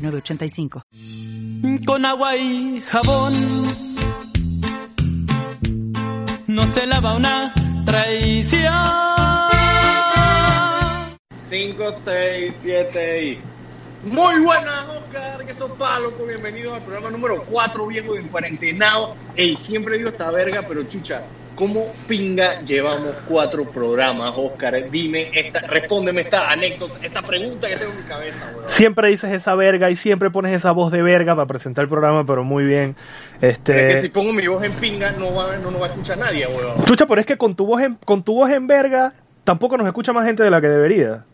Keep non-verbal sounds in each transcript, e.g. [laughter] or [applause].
906985. Con agua y jabón no se lava una traición. 5, 6, 7 y... Muy buenas, Oscar, que son palos, bienvenidos al programa número 4, viejo de cuarentenado. Ey, siempre digo esta verga, pero chucha, ¿cómo pinga llevamos cuatro programas, Oscar? Dime, esta, respóndeme esta anécdota, esta pregunta que tengo en mi cabeza, weón. Siempre dices esa verga y siempre pones esa voz de verga para presentar el programa, pero muy bien. Este... Pero es que si pongo mi voz en pinga, no, va, no nos va a escuchar nadie, weón. Chucha, pero es que con tu voz en, con tu voz en verga, tampoco nos escucha más gente de la que debería.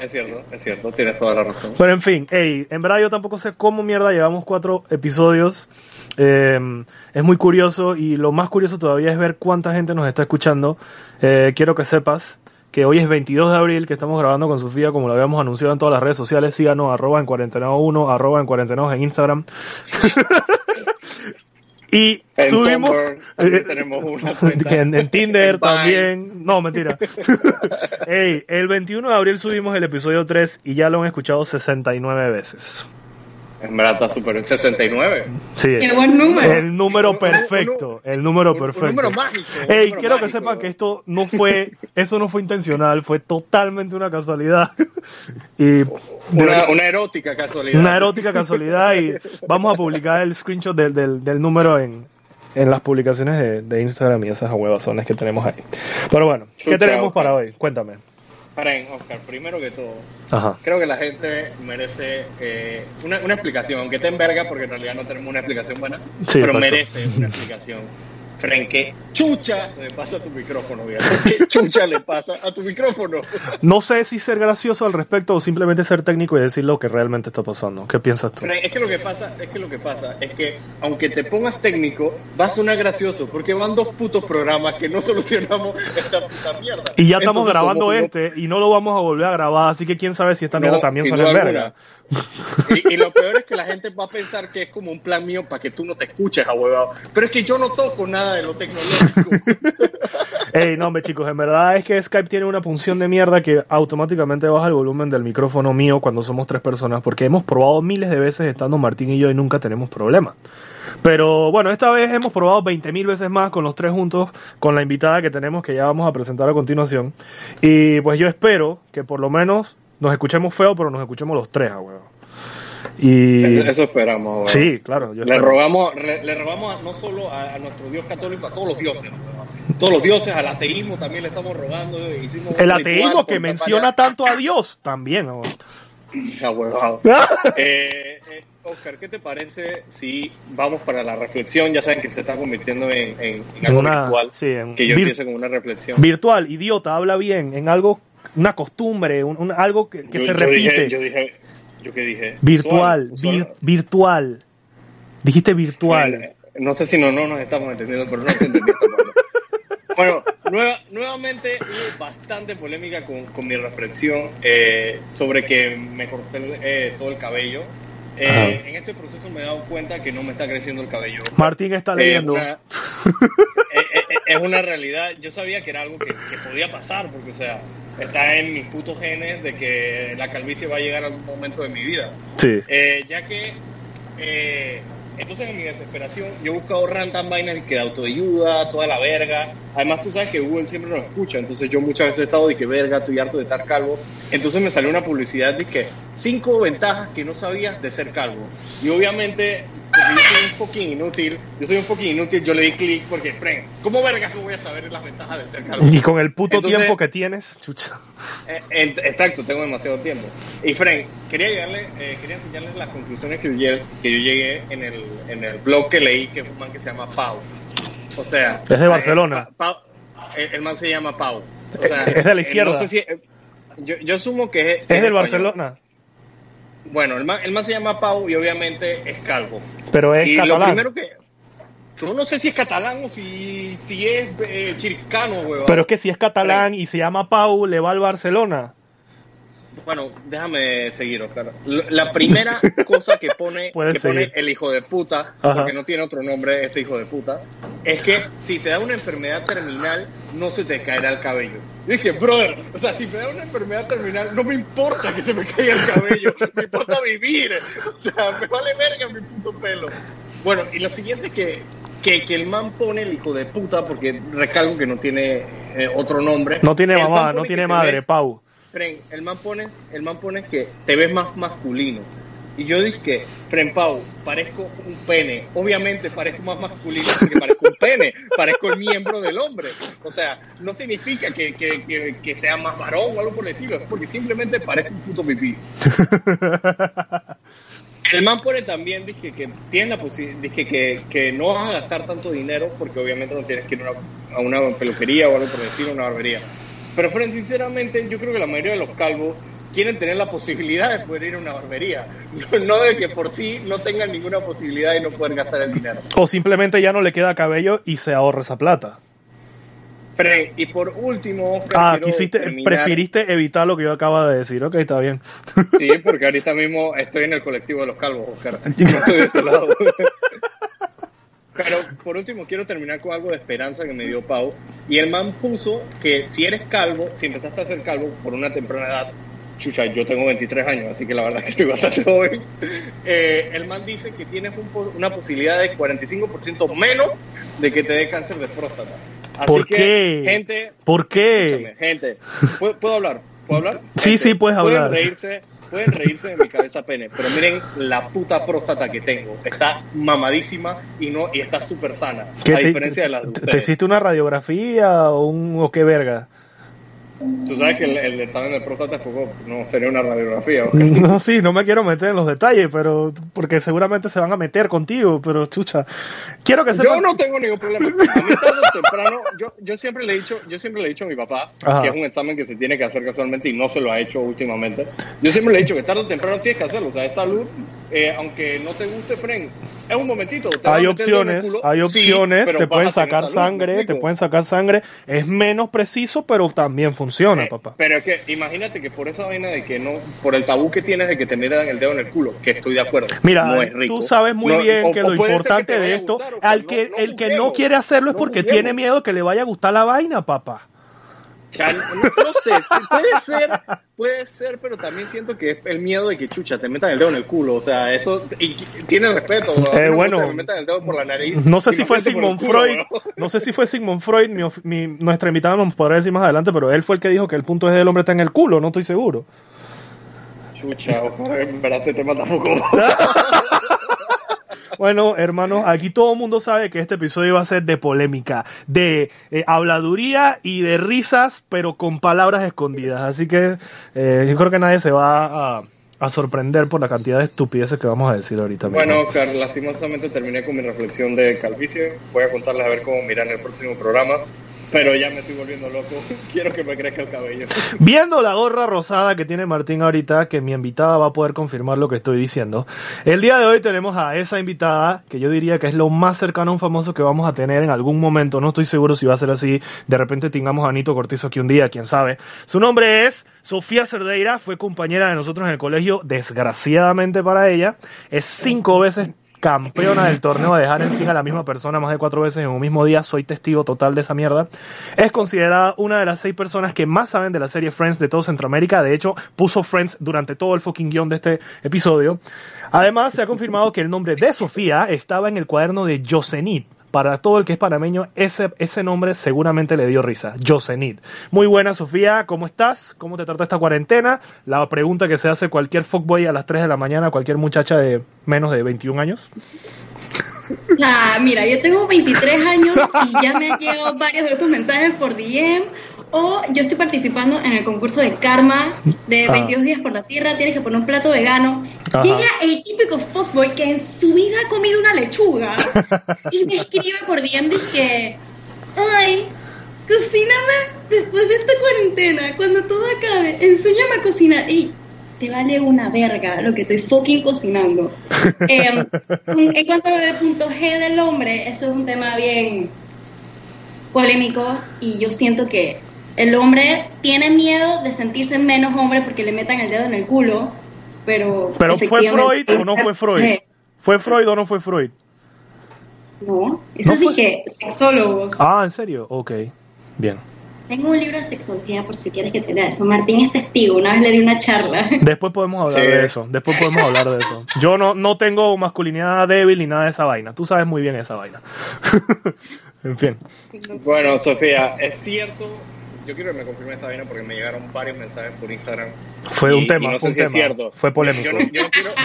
Es cierto, es cierto, tienes toda la razón. Pero en fin, hey, en verdad yo tampoco sé cómo mierda llevamos cuatro episodios. Eh, es muy curioso y lo más curioso todavía es ver cuánta gente nos está escuchando. Eh, quiero que sepas que hoy es 22 de abril, que estamos grabando con Sofía, como lo habíamos anunciado en todas las redes sociales. Síganos, arroba en cuarentena 1, arroba en cuarentena en Instagram. [laughs] Y en subimos eh, tenemos una cuenta. en, en [laughs] Tinder en también. No, mentira. [laughs] [laughs] Ey, el 21 de abril subimos el episodio 3 y ya lo han escuchado 69 veces. En verdad está súper 69. Sí. Qué buen número. El número perfecto. el número perfecto. Un número mágico. Ey, número quiero que sepan que esto no fue, eso no fue intencional, fue totalmente una casualidad. y Una, una erótica casualidad. una erótica casualidad y vamos a publicar el screenshot del, del, del número en, en las publicaciones de, de Instagram y esas huevazones que tenemos ahí. Pero bueno, ¿qué Chucha, tenemos para hoy? Cuéntame. Paren, Oscar, primero que todo, Ajá. creo que la gente merece eh, una, una explicación, aunque te enverga, porque en realidad no tenemos una explicación buena, Sí, pero exacto. merece una explicación. Fren, ¿qué chucha le pasa a tu micrófono? [laughs] ¿Qué chucha le pasa a tu micrófono? No sé si ser gracioso al respecto o simplemente ser técnico y decir lo que realmente está pasando. ¿Qué piensas tú? Fren, es que lo que pasa, es que lo que pasa es que aunque te pongas técnico, va a sonar gracioso, porque van dos putos programas que no [laughs] solucionamos esta puta mierda. Y ya estamos Entonces grabando este y no lo vamos a volver a grabar, así que quién sabe si esta No, mierda también sin sale en verga. Y, lo peor es que la gente va a pensar que es como un plan mío para que tú no te escuches, ahuevado. Pero es que yo no toco nada de lo tecnológico. [laughs] Ey, no, hombre, chicos, en verdad es que Skype tiene una función de mierda que automáticamente baja el volumen del micrófono mío cuando somos tres personas, porque hemos probado miles de veces estando Martín y yo y nunca tenemos problema. Pero bueno, esta vez hemos probado 20.000 veces más con los tres juntos, con la invitada que tenemos que ya vamos a presentar a continuación. Y pues yo espero que por lo menos nos escuchemos feo, pero nos escuchemos los tres, a huevo. Y Eso, eso esperamos. sí, claro, yo Le espero. robamos, le, le robamos a- no solo a, a nuestro Dios católico, a todos los dioses. Todos los dioses, al ateísmo también le estamos robando. Hicimos un el ateísmo que menciona tanto a Dios también. a huevo. [laughs] Ahuevado. [laughs] Eh, eh, Oscar, ¿qué te parece si vamos para la reflexión? Ya saben que se está convirtiendo en, en, en En algo una- virtual. sí, en que yo empiece con una reflexión. virtual, idiota, habla bien, en algo, una costumbre, un, un- algo que, que Yo- se yo repite. Dije, yo dije, ¿yo qué dije? virtual, vir- virtual. Dijiste virtual. Eh, No sé si no, no nos estamos entendiendo, pero no parte. [laughs] Bueno, nueva- nuevamente hubo bastante polémica con, con mi reflexión eh, sobre que me corté eh, todo el cabello. Eh, en este proceso me he dado cuenta que no me está creciendo el cabello. Martín está Eh, leyendo. [laughs] eh, eh, es una realidad. Yo sabía que era algo que, que podía pasar, porque, o sea, está en mis putos genes de que la calvicie va a llegar a algún momento de mi vida. Sí. Eh, ya que, entonces en mi desesperación, yo he buscado random vainas que de autoayuda, toda la verga. Además, tú sabes que Google siempre nos escucha, entonces yo muchas veces he estado de que verga, estoy harto de estar calvo. Entonces me salió una publicidad de que cinco ventajas que no sabías de ser calvo. Y obviamente, porque yo soy un fucking inútil, yo soy un fucking inútil, yo le di clic porque, friend, ¿cómo vergas no voy a saber las ventajas de ser calvo? Y con el puto Entonces- tiempo que tienes, chucha. Eh, exacto, tengo demasiado tiempo. Y Frank, quería, llegarle, eh, quería enseñarles las conclusiones que yo, llegué, que yo llegué en el, en el blog que leí, que es un man que se llama Pau. O sea... Es de Barcelona. eh, Pa- Pau- el, el man se llama Pau. O sea, Es de la eh, izquierda. no sé si- yo, yo asumo que es... Es del. Barcelona. Bueno, el man, el man se llama Pau y obviamente es calvo. Pero es y lo catalán. primero que. Yo no sé si es catalán o si, si es eh, chiricano, weón. Pero es que si es catalán y se llama Pau, le va al Barcelona. Bueno, déjame seguir, Oscar. La primera cosa que pone, [laughs] que el hijo de puta, Ajá. porque no tiene otro nombre este hijo de puta, es que si te da una enfermedad terminal, no se te caerá el cabello. Yo dije, brother, o sea, si me da una enfermedad terminal, no me importa que se me caiga el cabello, [laughs] me importa vivir. O sea, me vale verga mi puto pelo. Bueno, y lo siguiente que, que, que el man pone el hijo de puta, porque recalco que no tiene eh, otro nombre. No tiene mamá, no tiene madre, Pau. Fren, el man pone, el man pone que te ves más masculino. Y yo dije que, Fren Pau, parezco un pene. Obviamente parezco más masculino porque parezco un pene, parezco el miembro del hombre. O sea, no significa que, que, que, que sea más varón o algo por el estilo, es porque simplemente parezco un puto pipí. [laughs] El man pone también, dije que tienes la dije que, que no vas a gastar tanto dinero porque obviamente no tienes que ir a una, a una peluquería o algo por el estilo, una barbería. Pero, Fren, sinceramente, yo creo que la mayoría de los calvos quieren tener la posibilidad de poder ir a una barbería. [laughs] No de que por sí no tengan ninguna posibilidad de no poder gastar el dinero. O simplemente ya no le queda cabello y se ahorra esa plata. Fren, y por último, Oscar, Ah, quisiste, terminar- preferiste evitar lo que yo acabo de decir. Ok, está bien. Sí, porque ahorita mismo estoy en el colectivo de los calvos, Oscar. No [laughs] estoy de este lado. [laughs] Pero por último quiero terminar con algo de esperanza que me dio Pau. Y el man puso que si eres calvo, si empezaste a ser calvo por una temprana edad, chucha, yo tengo 23 años, así que la verdad es que estoy bastante joven. Eh, el man dice que tienes un una posibilidad de 45% menos de que te dé cáncer de próstata. Así ¿Por que, qué? gente, ¿Por qué? gente, ¿puedo, puedo hablar? ¿Puedo hablar? Sí, sí, puedes hablar. Pueden reírse, pueden reírse de mi cabeza pene, pero miren la puta próstata que tengo. Está mamadísima y no y está súper sana. ¿Qué a te, diferencia de las de te- te hiciste una radiografía o un o qué verga? Tú sabes que el, el examen de próstata es poco, no sería una radiografía. [laughs] No, sí, no me quiero meter en los detalles, pero porque seguramente se van a meter contigo, pero chucha. Quiero que Yo sepan. no tengo ningún problema. A mí tarde o temprano, yo, yo siempre le he dicho, yo siempre le he dicho a mi papá Ajá. que es un examen que se tiene que hacer casualmente y no se lo ha hecho últimamente. Yo siempre le he dicho que tarde o temprano tienes que hacerlo, o sea, es salud, eh, aunque no te guste, Fren, es un momentito. Hay dedo en el opciones, culo, hay sí, opciones, te pueden sacar salud, ¿me sangre, te pueden sacar sangre. Es menos preciso, pero también funciona, Eh, papá. Pero es que imagínate que por esa vaina de que no, por el tabú que tienes de que te metan el dedo en el culo, que estoy de acuerdo. Mira, no es rico. tú sabes muy No, bien o- que o lo importante que de esto, gustar, al que no el que no quiere hacerlo es porque tiene miedo que le vaya a gustar la vaina, papá. No, no sé, puede ser, puede ser, pero también siento que es el miedo de que chucha te metan el dedo en el culo, o sea, eso y, tiene respeto. mí Eh, no bueno, me metan el dedo por la nariz. No sé si fue Sigmund culo, Freud, no sé si fue Sigmund Freud, mi of- mi- nuestra invitada nos podrá decir más adelante, pero él fue el que dijo que el punto del hombre está en el culo, no estoy seguro. Chucha, ojo, en verdad este tema tampoco. [laughs] Bueno, hermanos, aquí todo el mundo sabe que este episodio va a ser de polémica, de eh, habladuría y de risas, pero con palabras escondidas. Así que eh, yo creo que nadie se va a, sorprender por la cantidad de estupideces que vamos a decir ahorita. mismo. Bueno, Oscar, lastimosamente terminé con mi reflexión de calvicie. Voy a contarles a ver cómo miran el próximo programa. Pero ya me estoy volviendo loco. [laughs] Quiero que me crezca el cabello. Viendo la gorra rosada que tiene Martín ahorita, que mi invitada va a poder confirmar lo que estoy diciendo. El día de hoy tenemos a esa invitada, que yo diría que es lo más cercano a un famoso que vamos a tener en algún momento. No estoy seguro si va a ser así. De repente tengamos a Anito Cortizo aquí un día, quién sabe. Su nombre es Sofía Cerdeira, fue compañera de nosotros en el colegio, desgraciadamente para ella. Es cinco veces campeona del [clears throat] torneo de dejar encima a la misma persona más de cuatro veces en un mismo día. Soy testigo total de esa mierda. Es considerada una de las seis personas que más saben de la serie Friends de todo Centroamérica. De hecho, puso Friends durante todo el fucking guion de este episodio. Además, se ha confirmado que el nombre de Sofía estaba en el cuaderno de Yosenit. Para todo el que es panameño, ese, ese nombre seguramente le dio risa. Yosenit. Muy buena, Sofía. ¿Cómo estás? ¿Cómo te trata esta cuarentena? La pregunta que se hace cualquier fuckboy a las 3 de la mañana, cualquier muchacha de menos de 21 años. Ah, mira, yo tengo 23 años y ya me han llegado varios de esos mensajes por DM. O yo estoy participando en el concurso de karma de Ah. 22 días por la tierra, tienes que poner un plato vegano. Ajá. Llega el típico fuckboy que en su vida ha comido una lechuga [laughs] y me escribe por DM que, ay, cocíname después de esta cuarentena, cuando todo acabe, enséñame a cocinar. Y te vale una verga lo que estoy fucking cocinando. [laughs] Em, en cuanto al punto G del hombre, eso es un tema bien polémico y yo siento que el hombre tiene miedo de sentirse menos hombre porque le metan el dedo en el culo, pero... ¿Pero fue Freud o no fue Freud? ¿Fue Freud o no fue Freud? No, eso sí que sexólogos. Ah, ¿en serio? Ok, bien. Tengo un libro de sexología por si quieres que te lea eso. Martín es testigo, una vez le di una charla. [laughs] Después podemos hablar de eso, después podemos hablar de eso. Yo no, no tengo masculinidad débil ni nada de esa vaina. Tú sabes muy bien esa vaina. [laughs] en fin. Bueno, Sofía, es cierto, yo quiero que me confirme esta vaina porque me llegaron varios mensajes por Instagram. Fue un tema, fue un tema. Fue polémico.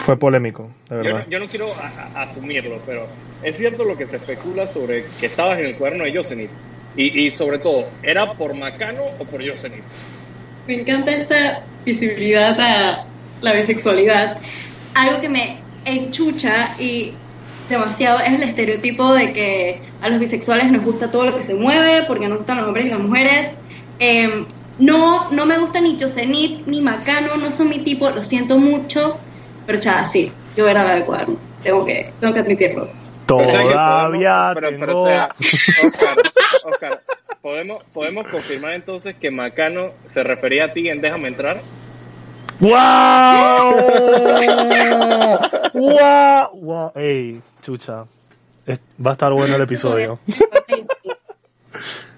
fue polémico, de verdad. Yo no, quiero asumirlo, pero es cierto lo que se especula sobre que estabas en el cuaderno de Yosemite y, y sobre todo, ¿era por Macano o por Yosemite? Me encanta esta visibilidad a la bisexualidad. Algo que me enchucha y demasiado es el estereotipo de que a los bisexuales nos gusta todo lo que se mueve, porque nos gustan los hombres y las mujeres. Em, no, no me gusta ni Yosemite ni Macano, no son mi tipo, lo siento mucho, pero ya, sí, yo era la del cuaderno, tengo que, tengo que admitirlo. Todavía pero, pero, o sea, Oscar, ¿podemos, ¿podemos confirmar entonces que Macano se refería a ti en Déjame entrar? ¡Wow! ¡Wow! ¡Wow! ¡Ey, chucha! Va a estar bueno el episodio. [laughs]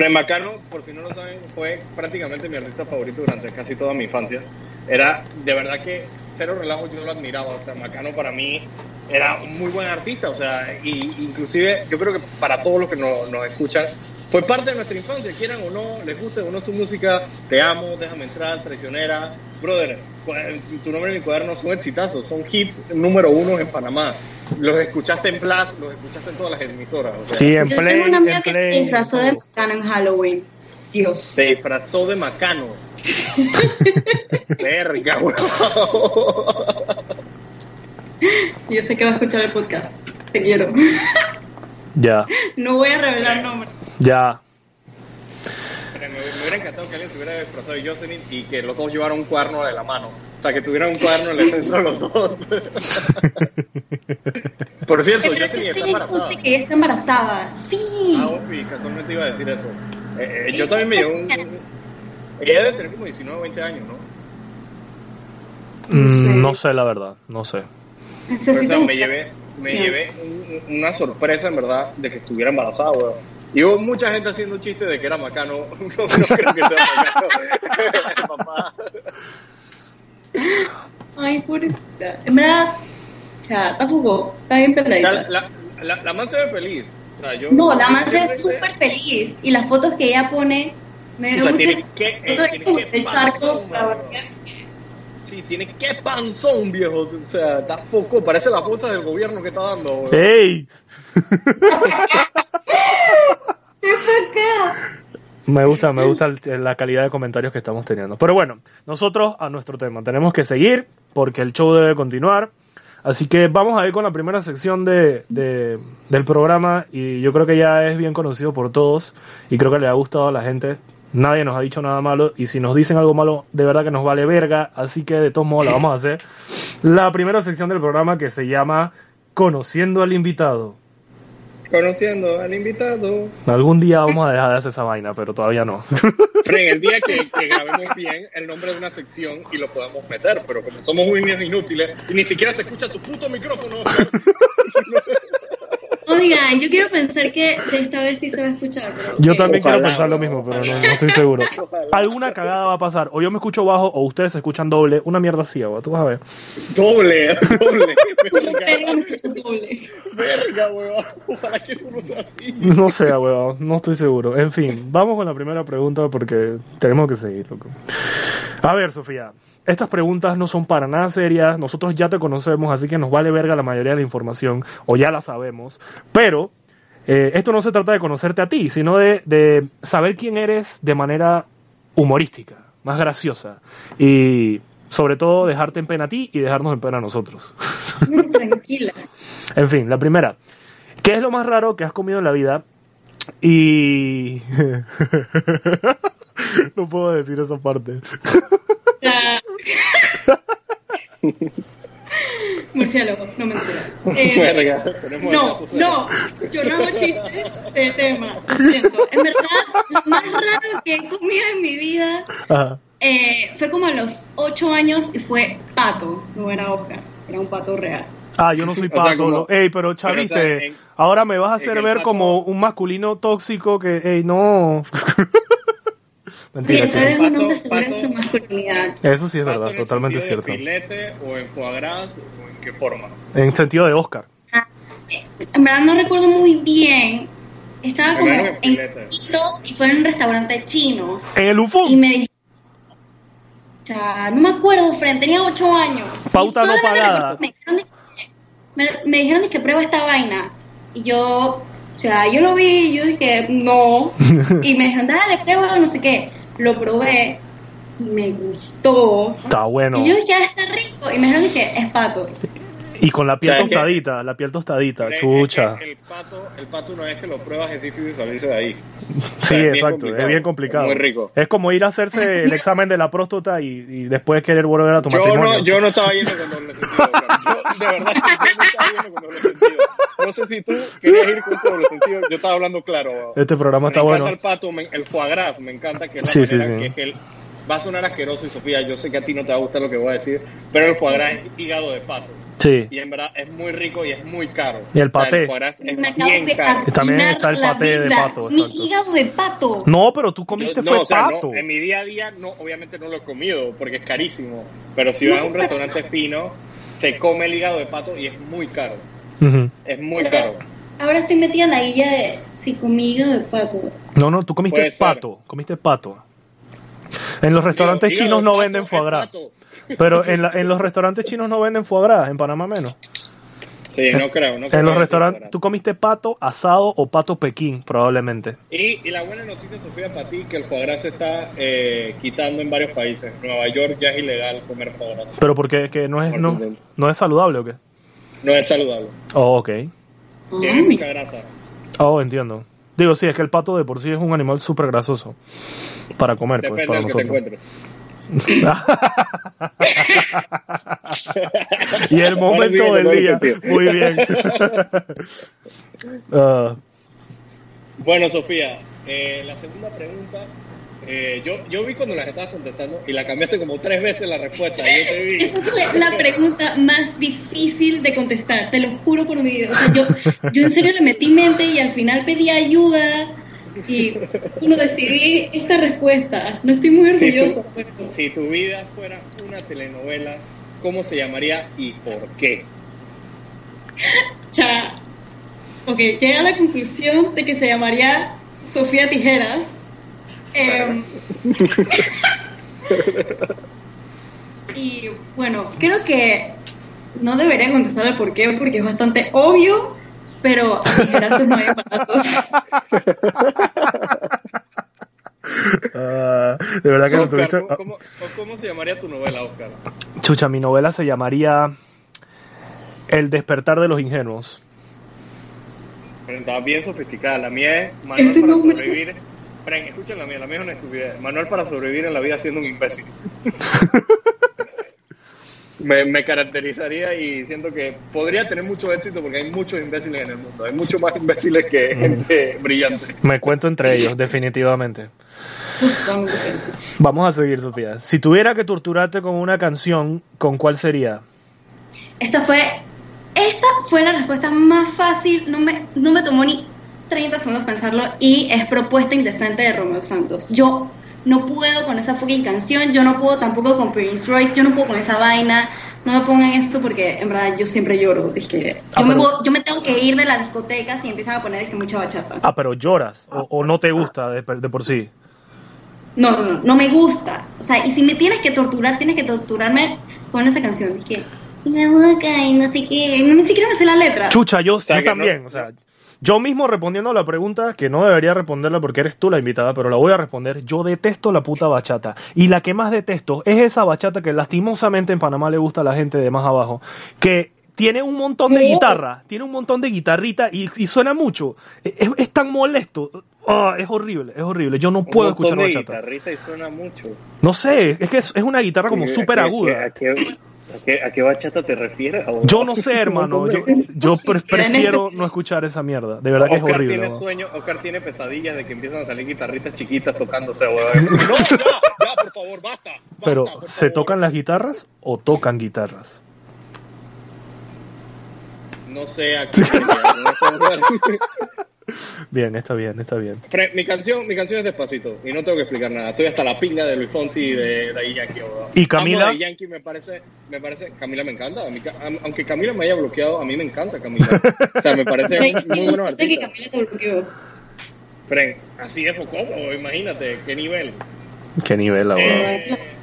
Fred Macano, por si no lo saben, fue prácticamente mi artista favorito durante casi toda mi infancia. Era de verdad que cero relajo, yo lo admiraba. O sea, Macano para mí era un muy buen artista, o sea, y, inclusive yo creo que para todos los que nos, nos escuchan, fue parte de nuestra infancia, quieran o no, les guste o no su música, Te amo, Déjame entrar, Traicionera, brother, tu nombre en mi cuaderno son exitazos, son hits número uno en Panamá. Los escuchaste en Plus, los escuchaste en todas las emisoras. sí, en Yo Play. tengo una amiga que se disfrazó de Macano en Halloween. Dios. Se disfrazó de Macano. Verga, weón. Yo sé que va a escuchar el podcast. Te quiero. Ya. No voy a revelar nombres. Ya. Me, me, hubiera encantado que alguien se hubiera disfrazado de Jocelyn y que los dos llevaran un cuaderno de la mano. O sea, que tuvieran un cuaderno en el centro de los dos. [laughs] Por cierto, Jocelyn está embarazada. que ella está embarazada. Sí. Ah, Ofi, casualmente iba a decir eso. Eh, eh, yo también me llevo un, Ella debe tener como 19 o 20 años, ¿no? No sé, mm, no sé la verdad, no sé. Pero, o sea, me llevé, me llevé un, una sorpresa, en verdad, de que estuviera embarazada, weón. Y hubo mucha gente haciendo chistes de que era Macano. [laughs] No, no creo que sea Macano. papá. [laughs] Ay, pobrecita. En verdad, sea, tampoco, está bien peladita. La, la, la, la man se ve feliz. O sea, yo, no, la man se ve súper feliz. Y las fotos que ella pone, me o sea, tiene que, eh, tiene que panzón, Sí, tiene que panzón, viejo. O sea, está poco, parece la foto del gobierno que está dando. Bro. ¡Ey! Me gusta, me gusta la calidad de comentarios que estamos teniendo. Pero bueno, nosotros a nuestro tema. Tenemos que seguir porque el show debe continuar. Así que vamos a ir con la primera sección de, de, del programa y yo creo que ya es bien conocido por todos y creo que le ha gustado a la gente. Nadie nos ha dicho nada malo y si nos dicen algo malo, de verdad que nos vale verga. Así que de todos modos la vamos a hacer. La primera sección del programa que se llama Conociendo al invitado. Conociendo al invitado. Algún día vamos a dejar de hacer esa vaina, pero todavía no. Fren, el día que, que, grabemos bien el nombre de una sección y lo podamos meter, pero como somos muy inútiles y ni siquiera se escucha tu puto micrófono. Oigan, yo quiero pensar que esta vez sí se va a escuchar. Pero yo también Ojalá, quiero pensar lo mismo, pero no, no estoy [laughs] seguro. Alguna cagada va a pasar. O yo me escucho bajo o ustedes se escuchan doble. Una mierda así, agua. Tú vas a ver. Doble, doble. doble. [laughs] Verga, weón. Ojalá que eso no sea así. No sé, weón. No estoy seguro. En fin, vamos con la primera pregunta porque tenemos que seguir, loco. A ver, Sofía. Estas preguntas no son para nada serias, nosotros ya te conocemos, así que nos vale verga la mayoría de la información, o ya la sabemos, pero eh, esto no se trata de conocerte a ti, sino de, de saber quién eres de manera humorística, más graciosa, y sobre todo dejarte en pena a ti y dejarnos en pena a nosotros. [laughs] Tranquila. en fin, la primera. ¿Qué es lo más raro que has comido en la vida? Y... [laughs] no puedo decir esa parte. [laughs] sea, [laughs] Murciélago, no mentira. Eh, no, no, yo no hago chistes de tema, siento. En verdad, lo más raro que he comido en mi vida eh, fue como a los 8 años y fue pato, no era Oscar, era un pato real. Ah, yo no soy [laughs] O sea, pato. como- lo- Ey, pero Pero, o chaviste, sea, en- ahora me vas a hacer ver pato- como un masculino tóxico que, ey, no. [laughs] Mentira, eres chicos. un hombre Pato- seguro en pato- su masculinidad. Eso sí es ¿Pato verdad, en totalmente cierto. de filete o en foie gras o en qué forma? En sentido de Oscar. En verdad no recuerdo muy bien. Estaba como en. Quito y fue en un restaurante chino. En el Y UFUN. me dijo, o sea, no me acuerdo, Fren, tenía 8 años. Pauta Y no pagada. Me dijeron, de que- me, me dijeron de que prueba esta vaina. Y yo, o sea, yo lo vi y yo dije, no. [laughs] y me dijeron, dale, pruébalo, no sé qué. Lo probé, me gustó. Está bueno. Y yo dije, ah, está rico. Y me dijeron que es pato. Y con la piel O sea, es que- tostadita, la piel tostadita, chucha. El pato, el pato una vez que lo pruebas es difícil salirse de ahí. Sí, sea, es bien exacto, es bien complicado. Es muy rico. Es como ir a hacerse el examen de la próstata y, y después querer volver a tu Yo matrimonio. no, yo no estaba yendo con doble sentido. Carlos. Yo, de verdad, yo no estaba yendo con doble sentido. No sé si tú querías ir con doble sentido. Yo estaba hablando claro. Este programa me está encanta bueno. el pato, me- el foie gras, me encanta que la Sí, sí, manera sí. que es que el- va a sonar asqueroso y Sofía, yo sé que a ti no te va a gustar lo que voy a decir, pero el foie gras es hígado de pato. Sí. Y en verdad es muy rico y es muy caro. Y el O sea, paté. es Me acabo bien de caro. También está el paté de pato, Mi exacto. hígado de pato. No, pero tú comiste Yo- fue no, o sea, no, pato. en mi día a día, no, obviamente no lo he comido porque es carísimo. Pero si vas a un restaurante fino, se come el hígado de pato y es muy caro. Es muy caro. Ahora estoy metida en la guilla de si comí hígado de pato. No, no, tú comiste Puede ser. pato. Comiste pato. En los restaurantes chinos no pato venden foie gras. pato. Pero en, la- en los restaurantes chinos no venden foie gras, en Panamá menos. Sí, no creo. No creo En los restaurantes, tú comiste pato asado o pato pekín, probablemente. Y, y la buena noticia, Sofía, para ti, que el foie gras se está eh, quitando en varios países. En Nueva York ya es ilegal comer foie gras. Pero porque que no es, Por no, no es saludable o qué? No es saludable. Oh, ok. Tiene mucha grasa. Oh, entiendo. Digo, sí, es que el pato de por sí es un animal súper grasoso para comer, pues, Depende para del que te nosotros. encuentres. Y el momento me del día. Muy bien. [laughs] Ah, Bueno, Sofía, eh, la segunda pregunta. eh, yo, yo vi cuando las estabas contestando y la cambiaste como tres veces la respuesta. Yo te vi. Esa fue la pregunta más difícil de contestar, te lo juro por mi vida. O sea, yo, yo en serio le metí mente y al final pedí ayuda y uno decidí esta respuesta. No estoy muy Si orgullosa. tu, si tu vida fuera una telenovela, ¿cómo se llamaría y por qué? Cha. Ok, llegué a la conclusión de que se llamaría Sofía Tijeras. Em, [laughs] y bueno, creo que no debería contestar el por qué porque es bastante obvio, pero a tijerazos no hay embarazos. ah, de verdad que Oscar, tuviste. ¿cómo, cómo- cómo se llamaría tu novela, Oscar? Chucha, mi novela se llamaría El despertar de los ingenuos. Pero estaba bien sofisticada. La mía es Manuel Este para nombre. sobrevivir. Fren, escuchen la mía, la mía es una estupidez. Manuel para sobrevivir en la vida siendo un imbécil. [laughs] me, me caracterizaría y siento que podría tener mucho éxito porque hay muchos imbéciles en el mundo. Hay muchos más imbéciles que gente brillante. Me cuento entre [laughs] ellos, definitivamente. Vamos a seguir, Sofía. Si tuviera que torturarte con una canción, ¿con cuál sería? Esta fue, esta fue la respuesta más fácil, no me, no me tomó ni 30 segundos pensarlo y es Propuesta Indecente de Romeo Santos. Yo no puedo con esa fucking canción, yo no puedo tampoco con Prince Royce, yo no puedo con esa vaina, no me pongan esto porque en verdad yo siempre lloro, dizque, yo, Ah, me, pero- voy- yo me tengo que ir de las discotecas y empiezan a poner dizque, mucha bachata. Ah, pero lloras o, o no te gusta de, de por sí. No, no, no, no me gusta. O sea, y si me tienes que torturar, tienes que torturarme con esa canción. Es que, la boca y no sé qué, no ni siquiera me sé la letra. Chucha, yo, sea, yo que también, no- o sea, yo mismo respondiendo a la pregunta, que no debería responderla porque eres tú la invitada, pero la voy a responder. Yo detesto la puta bachata. Y la que más detesto es esa bachata que lastimosamente en Panamá le gusta a la gente de más abajo, que tiene un montón de guitarra, tiene un montón de guitarrita y, y suena mucho. Es, es tan molesto. Ah, es horrible, es horrible. Yo no puedo un escuchar de bachata. guitarrita y suena mucho. No sé, es que es, es una guitarra como ¿A qué- súper aguda. ¿A qué, a qué- a qué bachata te refieres? abogado? Yo [laughs] no sé, hermano. Yo, yo pre- prefiero no escuchar esa mierda. De verdad que es Oscar horrible. tiene sueño, Oscar tiene pesadillas de que empiezan a salir guitarritas chiquitas tocándose, weón. [laughs] No, ya, ya, por favor, basta. basta, Pero, por ¿se favor. tocan las guitarras o tocan guitarras? No sé a qué. [laughs] no sé. [laughs] Bien, está bien, está bien. Fre- mi canción, mi canción es despacito y no tengo que explicar nada. Estoy hasta la pinga de Luis Fonsi y de Daddy Yankee. ¿Y Camila? Amo Yankee me parece, me parece, Camila me encanta. A mí aunque Camila me haya bloqueado, a mí me encanta Camila. O sea, me parece Pero un muy buenos sé que. Camila te bloqueó. Fren, así es Focopo, imagínate, qué nivel. Qué nivel, la verdad. Eh,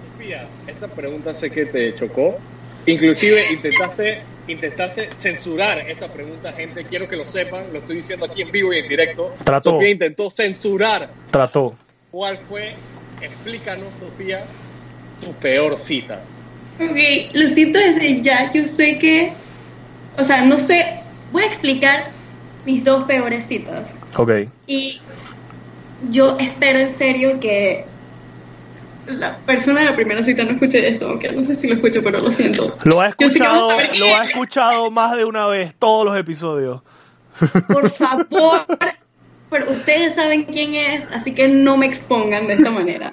Sofía, esta pregunta sé que te chocó. Inclusive intentaste, intentaste censurar esta pregunta, gente. Quiero que lo sepan, lo estoy diciendo aquí en vivo y en directo. Trató. Sofía intentó censurar. Trató. ¿Cuál fue? Explícanos, Sofía, tu peor cita. Ok, lo siento desde ya. Yo sé que. O sea, no sé. Voy a explicar mis dos peores citas. Ok. Y yo espero en serio que la persona de la primera cita no escuche esto, aunque no sé si lo escucho, pero lo siento. Lo ha sí escuchado, lo ha escuchado más de una vez, todos los episodios. Por favor, pero ustedes saben quién es, así que no me expongan de esta manera.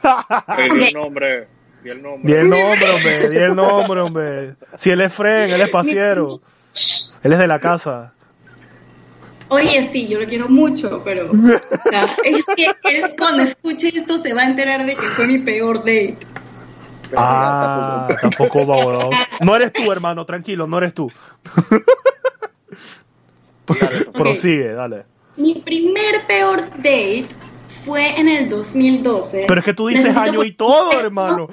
Pero el nombre, di el nombre. Di el nombre, hombre, di el nombre, hombre. Si él es Fren, él es pasiero. Él es de la casa. Oye, sí, yo lo quiero mucho, pero o sea, [laughs] es que él cuando escuche esto se va a enterar de que fue mi peor date. Ah, ya, tampoco [laughs] va, weón. No eres tú, hermano, tranquilo, no eres tú. [laughs] Dale, Sofía. Prosigue, dale. Mi primer peor date fue en el 2012. Pero es que tú dices Necesito año y todo, hermano.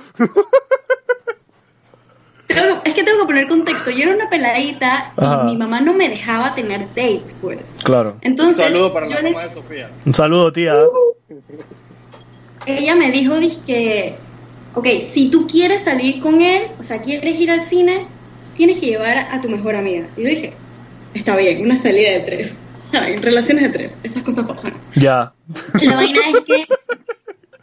Tengo- es que tengo que poner contexto. Yo era una peladita Ajá. y mi mamá no me dejaba tener dates, pues. Claro. Un Entonces, saludo para la le- mamá de Sofía. Un saludo, tía. ella me dijo, que, ok, si tú quieres salir con él, o sea, quieres ir al cine, tienes que llevar a tu mejor amiga. Y yo dije, está bien, una salida de tres. Ay, relaciones de tres, esas cosas pasan. Ya. La vaina es que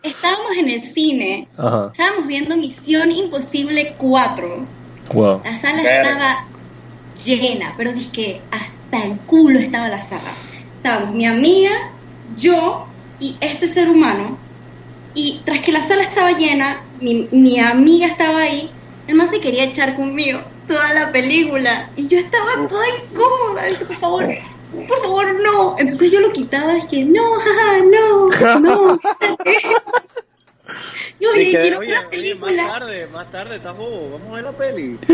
estábamos en el cine, Ajá. estábamos viendo Misión Imposible 4. Wow. La sala Verga. estaba llena, pero dije que hasta el culo estaba la sala. Estábamos mi amiga, yo y este ser humano. Y tras que la sala estaba llena, mi, mi amiga estaba ahí, el man se quería echar conmigo toda la película. Y yo estaba toda incómoda. Dije, por favor, por favor, no. Entonces yo lo quitaba, dije, no, jaja, no, no. [laughs] Yo, oye, Dije, quiero oye, ver la oye, más película. tarde, más tarde, estás bobo, vamos a ver la peli. [laughs]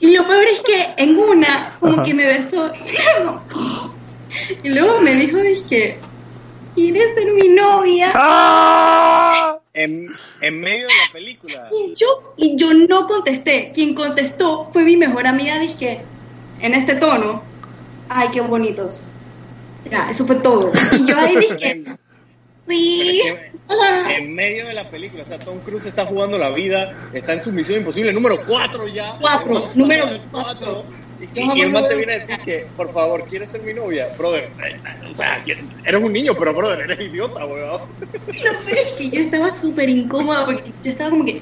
Y lo peor es que en una, como Ajá. que me besó. Y luego, y luego me dijo, dije, ¿quieres ser mi novia? ¡Ah! En, en medio de la película. Y yo, y yo no contesté. Quien contestó fue mi mejor amiga, dije, en este tono, ay, qué bonitos. Ya, eso fue todo. Y yo ahí dije, [laughs] sí. pero ah. en medio de la película, o sea, Tom Cruise está jugando la vida, está en su misión imposible, número 4 ya. Cuatro, Vamos a número ver el cuatro. cuatro. Y, Yo y el jamás te viene a decir que, por favor, ¿quieres ser mi novia? Brother, eh, eh, o sea, eres un niño, pero brother, eres idiota, weón. Lo peor es que yo estaba súper incómoda porque yo estaba como que,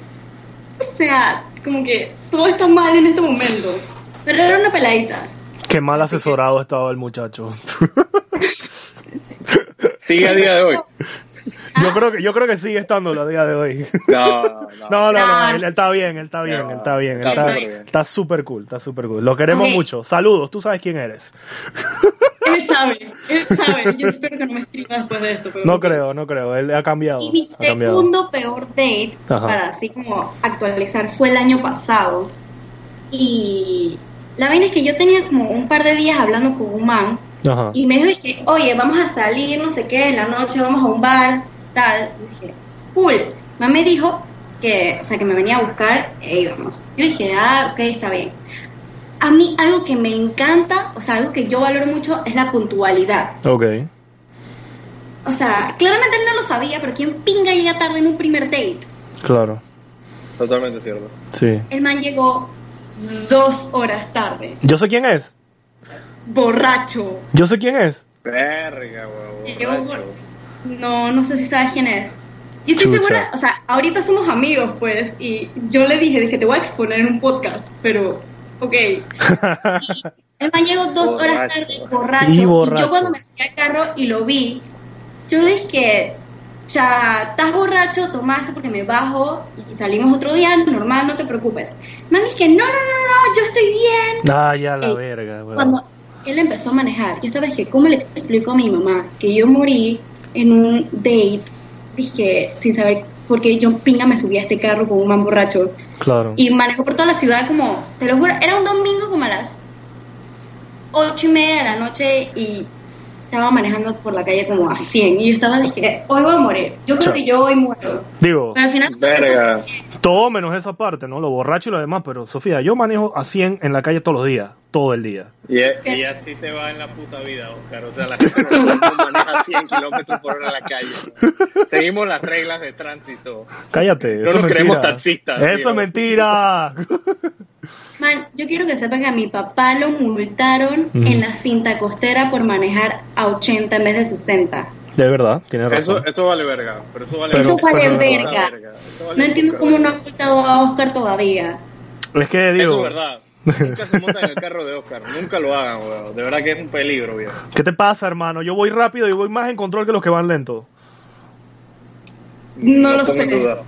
o sea, como que todo está mal en este momento. Pero era una peladita. Qué mal asesorado estaba el muchacho. [laughs] Sigue a día de hoy. Yo creo que yo creo que sigue estando a día de hoy. No, no. No, no, no, No. él, él está bien, él está bien, No, él está bien, él está está súper cool, está súper cool. Lo queremos mucho. Saludos, tú sabes quién eres. [laughs] Él sabe, él sabe. Yo espero que no me escriba después de esto. pero- No creo, no creo, él ha cambiado. Y mi ha cambiado. segundo peor date, Ajá. para así como actualizar, fue el año pasado. Y la vaina es que yo tenía como un par de días hablando con un man Ajá. y me dijo, es que, oye, vamos a salir, no sé qué, en la noche vamos a un bar, tal. Y dije, cool. Man me dijo que, o sea, que me venía a buscar e íbamos. Yo dije, ah, ok, está bien. A mí algo que me encanta, o sea, algo que yo valoro mucho es la puntualidad. Ok. O sea, claramente él no lo sabía, pero ¿quién pinga llega tarde en un primer date? Claro. Totalmente cierto. Sí. El man llegó dos horas tarde, Yo sé quién es. borracho. Yo sé quién es. Verga, borracho. No, no sé si sabes quién es. Yo estoy Chucha. segura, o sea, ahorita somos amigos, pues, y yo le dije, dije, te voy a exponer en un podcast, pero, ok. [laughs] El man llegó dos horas tarde borracho. Y Y borracho. yo cuando me subí al carro y lo vi, yo dije, cha, estás borracho, tomaste porque me bajo y salimos otro día, normal, no te preocupes. Man dije, no, no, no, no, yo estoy bien. Ah, ya la Ey, verga. Cuando él empezó a manejar, yo estaba dije, ¿cómo le explico a mi mamá que yo morí en un date? Dije, sin saber por qué yo pinga me subí a este carro con un man borracho Claro. y manejó por toda la ciudad como, te lo juro, era un domingo como a las ocho y media de la noche y estaba manejando por la calle como a 100 y yo estaba dije, hoy voy a morir, yo creo Chao. que yo hoy muero. Digo, Pero al final, Verga. Todo menos esa parte, ¿no? Lo borracho y lo demás, pero Sofía, yo manejo a 100 en la calle todos los días, todo el día. Y, y así te va en la puta vida, Oscar. O sea, la gente no maneja 100 kilómetros por hora en la calle. Seguimos las reglas de tránsito. Cállate, No eso nos es creemos taxistas, Eso tío. es mentira. Man, yo quiero que sepan que a mi papá lo multaron en la cinta costera por manejar a 80 en vez de 60. De verdad, tienes Eso, razón. eso vale verga. Pero eso vale Pero- Eso vale pero- verga. Eso vale No entiendo cómo no verga. ha multado a Oscar todavía. Es que Eso digo, es verdad. Nunca se montan en el carro de Oscar. Nunca lo hagan, weón. De verdad que es un peligro, viejo. ¿qué te pasa, hermano? Yo voy rápido y voy más en control que los que van lentos. No lo sé. duda.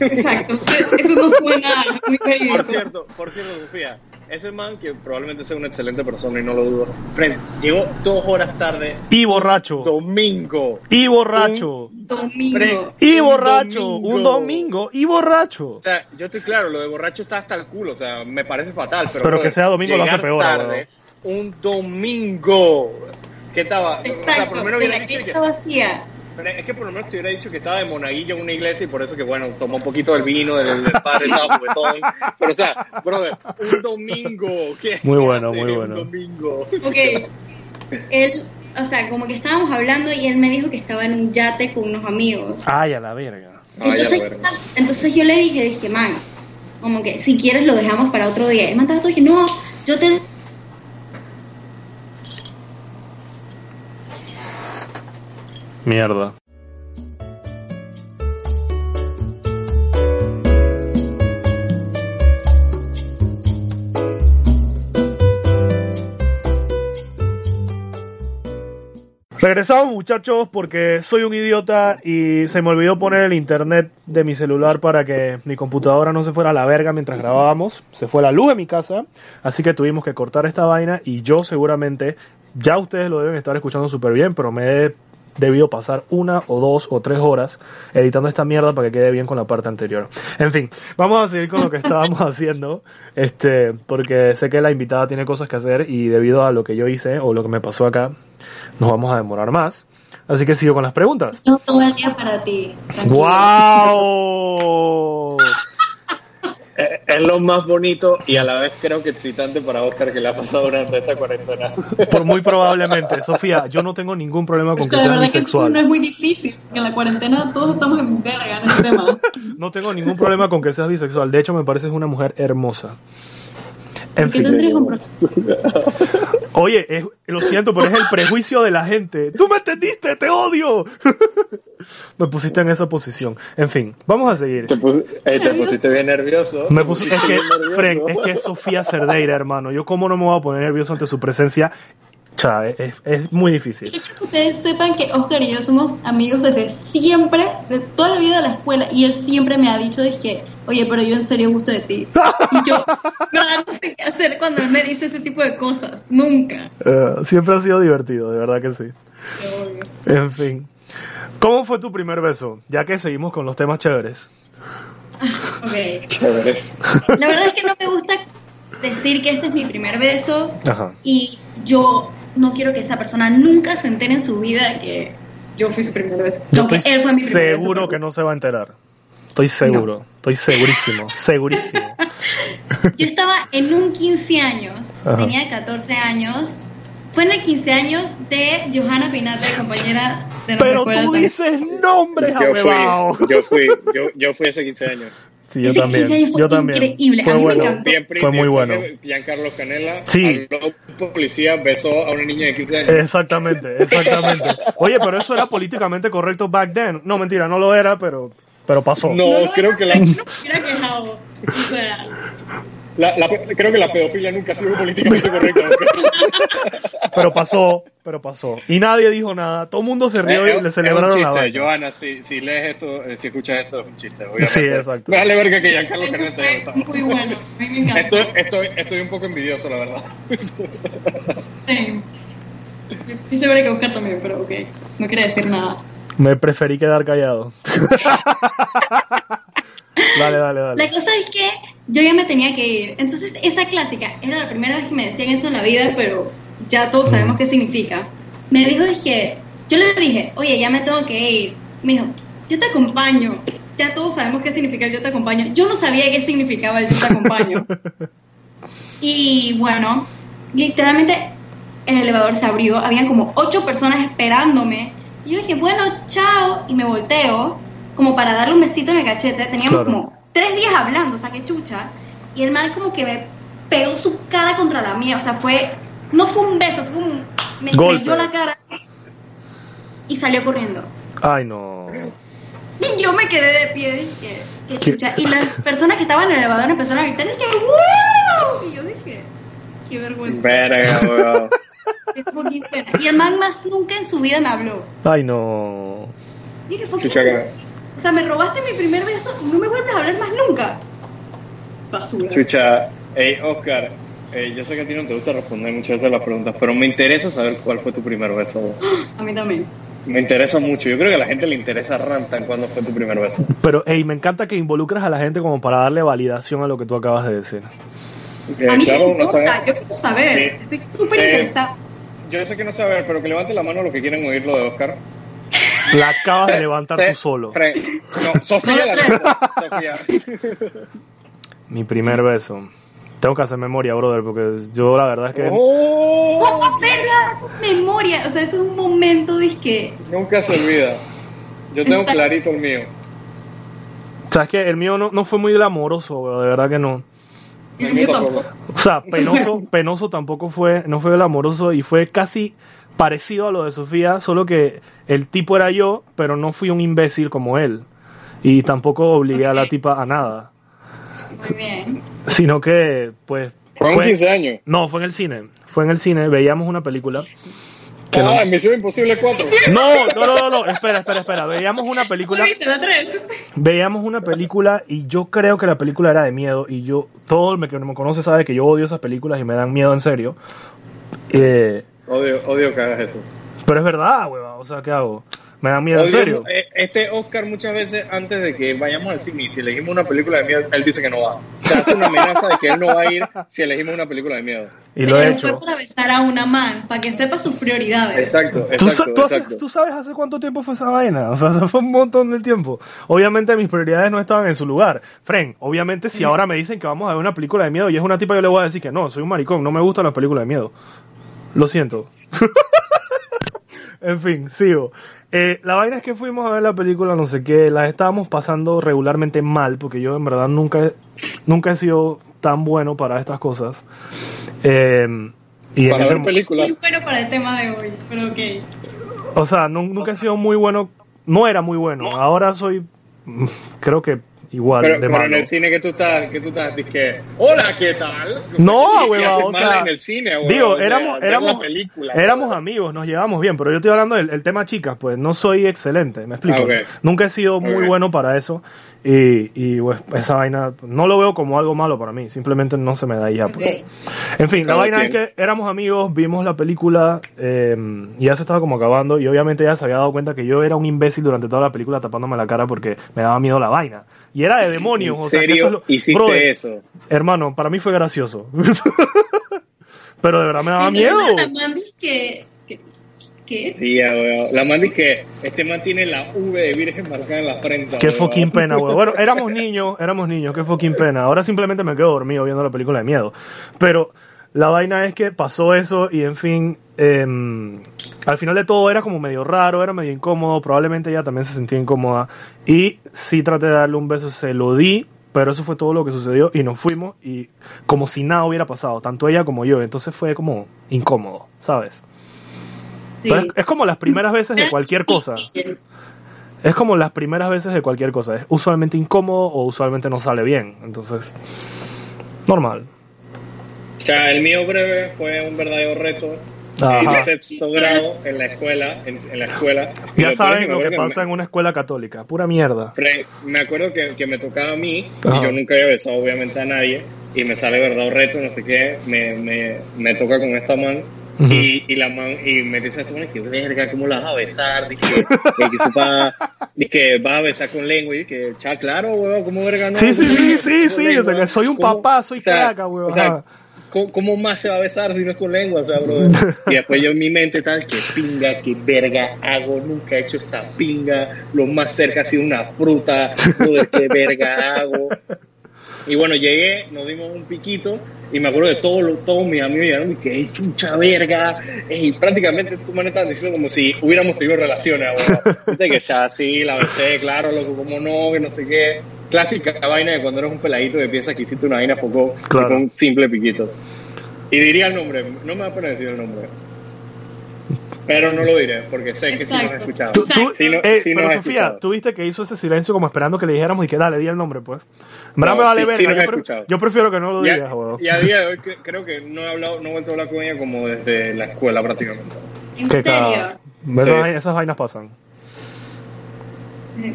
Exacto, eso no suena muy Por cierto, por cierto, Sofía, ese man que probablemente sea una excelente persona y no lo dudo, friend, llegó dos horas tarde, Y borracho. domingo. Y borracho. Domingo. Y un borracho. domingo. Un domingo. Y borracho. O sea, yo estoy claro, lo de borracho está hasta el culo, o sea, me parece fatal, pero... Pero que brother, sea domingo lo hace llegar peor, tarde, un domingo. ¿Qué estaba? o sea, por Exacto, lo menos la que está vacía. Pero es que por lo menos te hubiera dicho que estaba de monaguillo en una iglesia y por eso que, bueno, tomó un poquito del vino, del, del padre estaba juguetón. Pero, o sea, brother, un domingo. ¿qué Muy bueno, muy un bueno. domingo. Ok. Él, o sea, como que estábamos hablando y él me dijo que estaba en un yate con unos amigos. Ay, a la verga. Ay, a la Entonces, verga. entonces yo le dije, dije, man, como que si quieres lo dejamos para otro día. Y me estaba todo dije, no, yo te... Mierda. Regresamos muchachos porque soy un idiota y se me olvidó poner el internet de mi celular para que mi computadora no se fuera a la verga mientras grabábamos. Se fue la luz de mi casa, así que tuvimos que cortar esta vaina y yo seguramente, ya ustedes lo deben estar escuchando súper bien, pero me he debido pasar una o dos o tres horas editando esta mierda para que quede bien con la parte anterior. En fin, vamos a seguir con lo que estábamos [laughs] haciendo, este, porque sé que la invitada tiene cosas que hacer y debido a lo que yo hice o lo que me pasó acá, nos vamos a demorar más. Así que sigo con las preguntas. Tengo todo el día para ti. tranquilo. ¡Wow! [laughs] Es lo más bonito y a la vez creo que excitante para Oscar que le ha pasado durante esta cuarentena. Por muy probablemente, Sofía, yo no tengo ningún problema con Es que que de seas verdad que no bisexual. es muy difícil. En la cuarentena todos estamos en verga en el tema. [laughs] No tengo ningún problema con que seas bisexual. De hecho, me pareces una mujer hermosa. En ¿Qué fin. tendrías un proceso? [laughs] Oye, es- lo siento, pero es el prejuicio de la gente. ¡Tú me entendiste! ¡Te odio! [laughs] me pusiste en esa posición. En fin, vamos a seguir. Te, pus- eh, te pusiste bien nervioso. Me Te puse, es que, bien nervioso. Fren, es que es Sofía Cerdeira, hermano. Yo cómo no me voy a poner nervioso ante su presencia. Cha, es, es muy difícil. Yo quiero que ustedes sepan que Oscar y yo somos amigos desde siempre, de toda la vida de la escuela, y él siempre me ha dicho, dije, oye, pero yo en serio gusto de ti. Y yo, [laughs] No, no sé qué hacer cuando él me dice ese tipo de cosas. Nunca. Eh, siempre ha sido divertido, de verdad que sí. En fin. ¿Cómo fue tu primer beso? Ya que seguimos con los temas chéveres. [laughs] Ok. Chévere. La verdad es que no me gusta decir que este es mi primer beso Ajá. y yo no quiero que esa persona nunca se entere en su vida que yo fui su primer beso. Yo estoy él fue mi primer beso, seguro que no se va a enterar. Estoy seguro, estoy segurísimo, [laughs] segurísimo. Yo estaba en un 15 años, Ajá. tenía 14 años. Fue en el 15 años de Johanna Pinata, compañera de nuestra Pero tú dices nombres, Yo fui, yo fui, yo, yo fui hace 15 años. Sí, yo Ese también. 15 años fue Yo también. increíble. Fue a mí bueno. me encantó. Bien, Fue muy bueno. Giancarlo Canela Sí. habló policía, besó a una niña de 15 años. Exactamente, exactamente. Oye, pero eso era políticamente correcto back then. No, mentira, no lo era, pero, pero pasó. No, No, creo que la, no me hubiera quejado. O sea, la- la- creo que la pedofilia nunca ha sido políticamente correcta. Pero pasó, pero pasó. Y nadie dijo nada. Todo el mundo se rió Es- y es le un celebraron chiste, la vaina. Johanna, si, si lees esto, eh, si escuchas esto, es un chiste. Obviamente. Sí, exacto. Me vale verga que Giancarlo Canela te haya esto besado. fue muy bueno. Me. Estoy, estoy, estoy un poco envidioso, la verdad. Sí. Estoy segura que Oscar también, pero ok. No quiere decir nada. Me preferí quedar callado. [laughs] dale, dale, La dale. cosa es que yo ya me tenía que ir. Entonces, esa clásica era la primera vez que me decían eso en la vida, pero ya todos sabemos qué significa. Me dijo, dije, yo le dije, oye, ya me tengo que ir. Me dijo, yo te acompaño. Ya todos sabemos qué significa el yo te acompaño. Yo no sabía qué significaba el yo te acompaño. [laughs] y bueno, literalmente el elevador se abrió, habían como ocho personas esperándome. Y yo dije, bueno, chao, y me volteo, como para darle un besito en el cachete. Teníamos Claro. como tres días hablando, o sea, qué chucha. Y el mal como que me pegó su cara contra la mía, o sea, fue, no fue un beso, fue como, un- me Golpe. la cara y salió corriendo. Ay, no. Y yo me quedé de pie, dije, qué ¿Qué? chucha. Y [laughs] las personas que estaban en el elevador empezaron a gritar, y dije, ¡wow! Y yo dije, qué vergüenza. Verga, fucking pena. Y el man más nunca en su vida me habló. Ay, no. Dije, fucking- Chucha, que- O sea, me robaste mi primer beso y no me vuelves a hablar más nunca. Basura. Chucha, hey, Oscar, eh, yo sé que a ti no te gusta responder muchas veces las preguntas, pero me interesa saber cuál fue tu primer beso. [gasps] A mí también. Me interesa mucho. Yo creo que a la gente le interesa rantan cuándo fue tu primer beso. Pero, hey, me encanta que involucres a la gente como para darle validación a lo que tú acabas de decir. Eh, a mí claro, me importa, yo quiero saber. Sí. Estoy súper Eh, interesada. Yo sé que no sabe, pero que levante la mano los que quieren oír lo de Oscar. La acabas de levantar Se- tú solo. Fre- No, [laughs] Sofía la. Sofía. [laughs] Mi primer beso. Tengo que hacer memoria, brother, porque yo la verdad es que... Oh, ¡Oh, verga! Memoria. O sea, eso es un momento de que. nunca se olvida. Yo tengo clarito el mío. ¿Sabes que El mío no, no fue muy glamoroso, bro, de verdad que no. El Yo tampoco. O sea, penoso, [laughs] penoso tampoco fue, no fue glamoroso y fue casi parecido a lo de Sofía, solo que el tipo era yo, pero no fui un imbécil como él. Y tampoco obligué a la tipa a nada. Muy bien. Sino que, pues... Fue un 15 años. No, fue en el cine. Fue en el cine, veíamos una película. Que no, Ah, Misión Imposible 4. no, no, no, no, no, espera, espera, espera. Veíamos una película. ¿Viste la 3? veíamos una película y yo creo que la película era de miedo y yo, todo el que me conoce sabe que yo odio esas películas y me dan miedo en serio. Eh, Odio, odio que hagas eso. pero es verdad, hueva, o sea, ¿qué hago? Me dan miedo en serio. eh, Este Oscar muchas veces antes de que vayamos al cine si elegimos una película de miedo, él dice que no va. O sea, hace una amenaza de que él no va a ir si elegimos una película de miedo. Y lo he hecho. Fue para besar a una man, para que sepa sus prioridades. Exacto, ¿Tú, exacto, sa- tú haces- exacto. tú sabes hace cuánto tiempo fue esa vaina? O sea, [laughs] fue un montón de tiempo. Obviamente mis prioridades no estaban en su lugar. Fren, obviamente si ahora me dicen que vamos a ver una película de miedo y es una tipa, yo le voy a decir que no, soy un maricón, no me gustan las películas de miedo. Lo siento. [laughs] en fin, sigo. Eh, la vaina es que fuimos a ver la película, no sé qué, la estábamos pasando regularmente mal, porque yo en verdad nunca, he- nunca he sido tan bueno para estas cosas. Eh, y Para ver películas. Sí, pero para el tema de hoy, pero ok. o sea, nu- nunca he sido muy bueno, no era muy bueno, ahora soy, mm, creo que igual Pero, de pero en el cine que tú estás, que tú estás, que hola, ¿qué tal? No, ¿Qué huevón, o sea, en el cine? Digo, éramos, éramos, película, éramos amigos, nos llevamos bien, pero yo estoy hablando del el tema chicas, pues no soy excelente, me explico. Ah. Nunca he sido muy bueno para eso y, y pues, esa vaina no lo veo como algo malo para mí, simplemente no se me da ya, pues. En fin, la vaina es que éramos amigos, vimos la película eh, y ya se estaba como acabando y obviamente ella se había dado cuenta que yo era un imbécil durante toda la película tapándome la cara porque me daba miedo la vaina. Y era de demonios, ¿En o sea, serio eso es lo- hiciste Brother, eso? Hermano, para mí fue gracioso. [laughs] Pero de verdad me daba miedo. Que, que, que Sí, ya, huevón. La man dice que este man tiene la V de virgen marcada en la frente. Qué huevón. fucking pena, güey. Bueno, éramos niños, éramos niños, qué fucking pena. Ahora simplemente me quedo dormido viendo la película de miedo. Pero la vaina es que pasó eso y en fin, em, al final de todo era como medio raro, era medio incómodo, probablemente ella también se sentía incómoda. Y sí traté de darle un beso, se lo di, pero eso fue todo lo que sucedió y nos fuimos y como si nada hubiera pasado, tanto ella como yo. Entonces fue como incómodo, ¿sabes? Sí. Es, es como las primeras veces de cualquier cosa. Es como las primeras veces de cualquier cosa. Es usualmente incómodo o usualmente no sale bien. Entonces, normal. O sea, el mío breve fue un verdadero reto. Ajá. En sexto grado en la escuela, en, en la escuela. Ya saben lo que pasa me- en una escuela católica. Pura mierda. Pre- me acuerdo que, que me tocaba a mí Ajá. y yo nunca había besado obviamente a nadie y me sale verdad o reto, no sé qué, me, me, me toca con esta Ujú. y, y la man y me dice esta man que verga, ¿cómo la vas a besar? Dice que, que, vas a besar con lengua y que, cha, claro, huevón, ¿cómo verga no? Sí, sí, ¿Cómo sí, sí, sí. lengua? O sea, que soy un ¿Cómo? papá, soy O sea, craca, weón. o sea. ¿Cómo, cómo más se va a besar si no es con lengua? O sea, brother. Y después yo en mi mente tal, que pinga, que verga hago, nunca he hecho esta pinga, lo más cerca ha sido una fruta, brother, qué verga hago. Y bueno, llegué, nos dimos un piquito y me acuerdo de todos todos mis amigos llegaron y que "Ey, chucha verga. Y prácticamente tú me estaban diciendo como si hubiéramos tenido relaciones, ahora. Viste que ya sí, la besé, claro, loco, como no, que no sé qué. Clásica vaina de cuando eres un peladito que piensas que hiciste una vaina poco Claro. con un simple piquito. Y diría el nombre, no me va a poner decir el nombre. Pero no lo diré, porque sé que sí nos ha Exacto. escuchado. Tú, tú- Sí, no- eh, sí nos pero Sofía, escuchado. tú viste que hizo ese silencio como esperando que le dijéramos y que dale, di el nombre, pues. En verdad No, me vale sí- verga. yo, pre- yo prefiero que no lo digas. Y a día de hoy cre- creo que no he hablado, no he vuelto a hablar con ella como desde la escuela prácticamente. ¿En Qué serio? Esas, Sí. vainas- esas vainas pasan.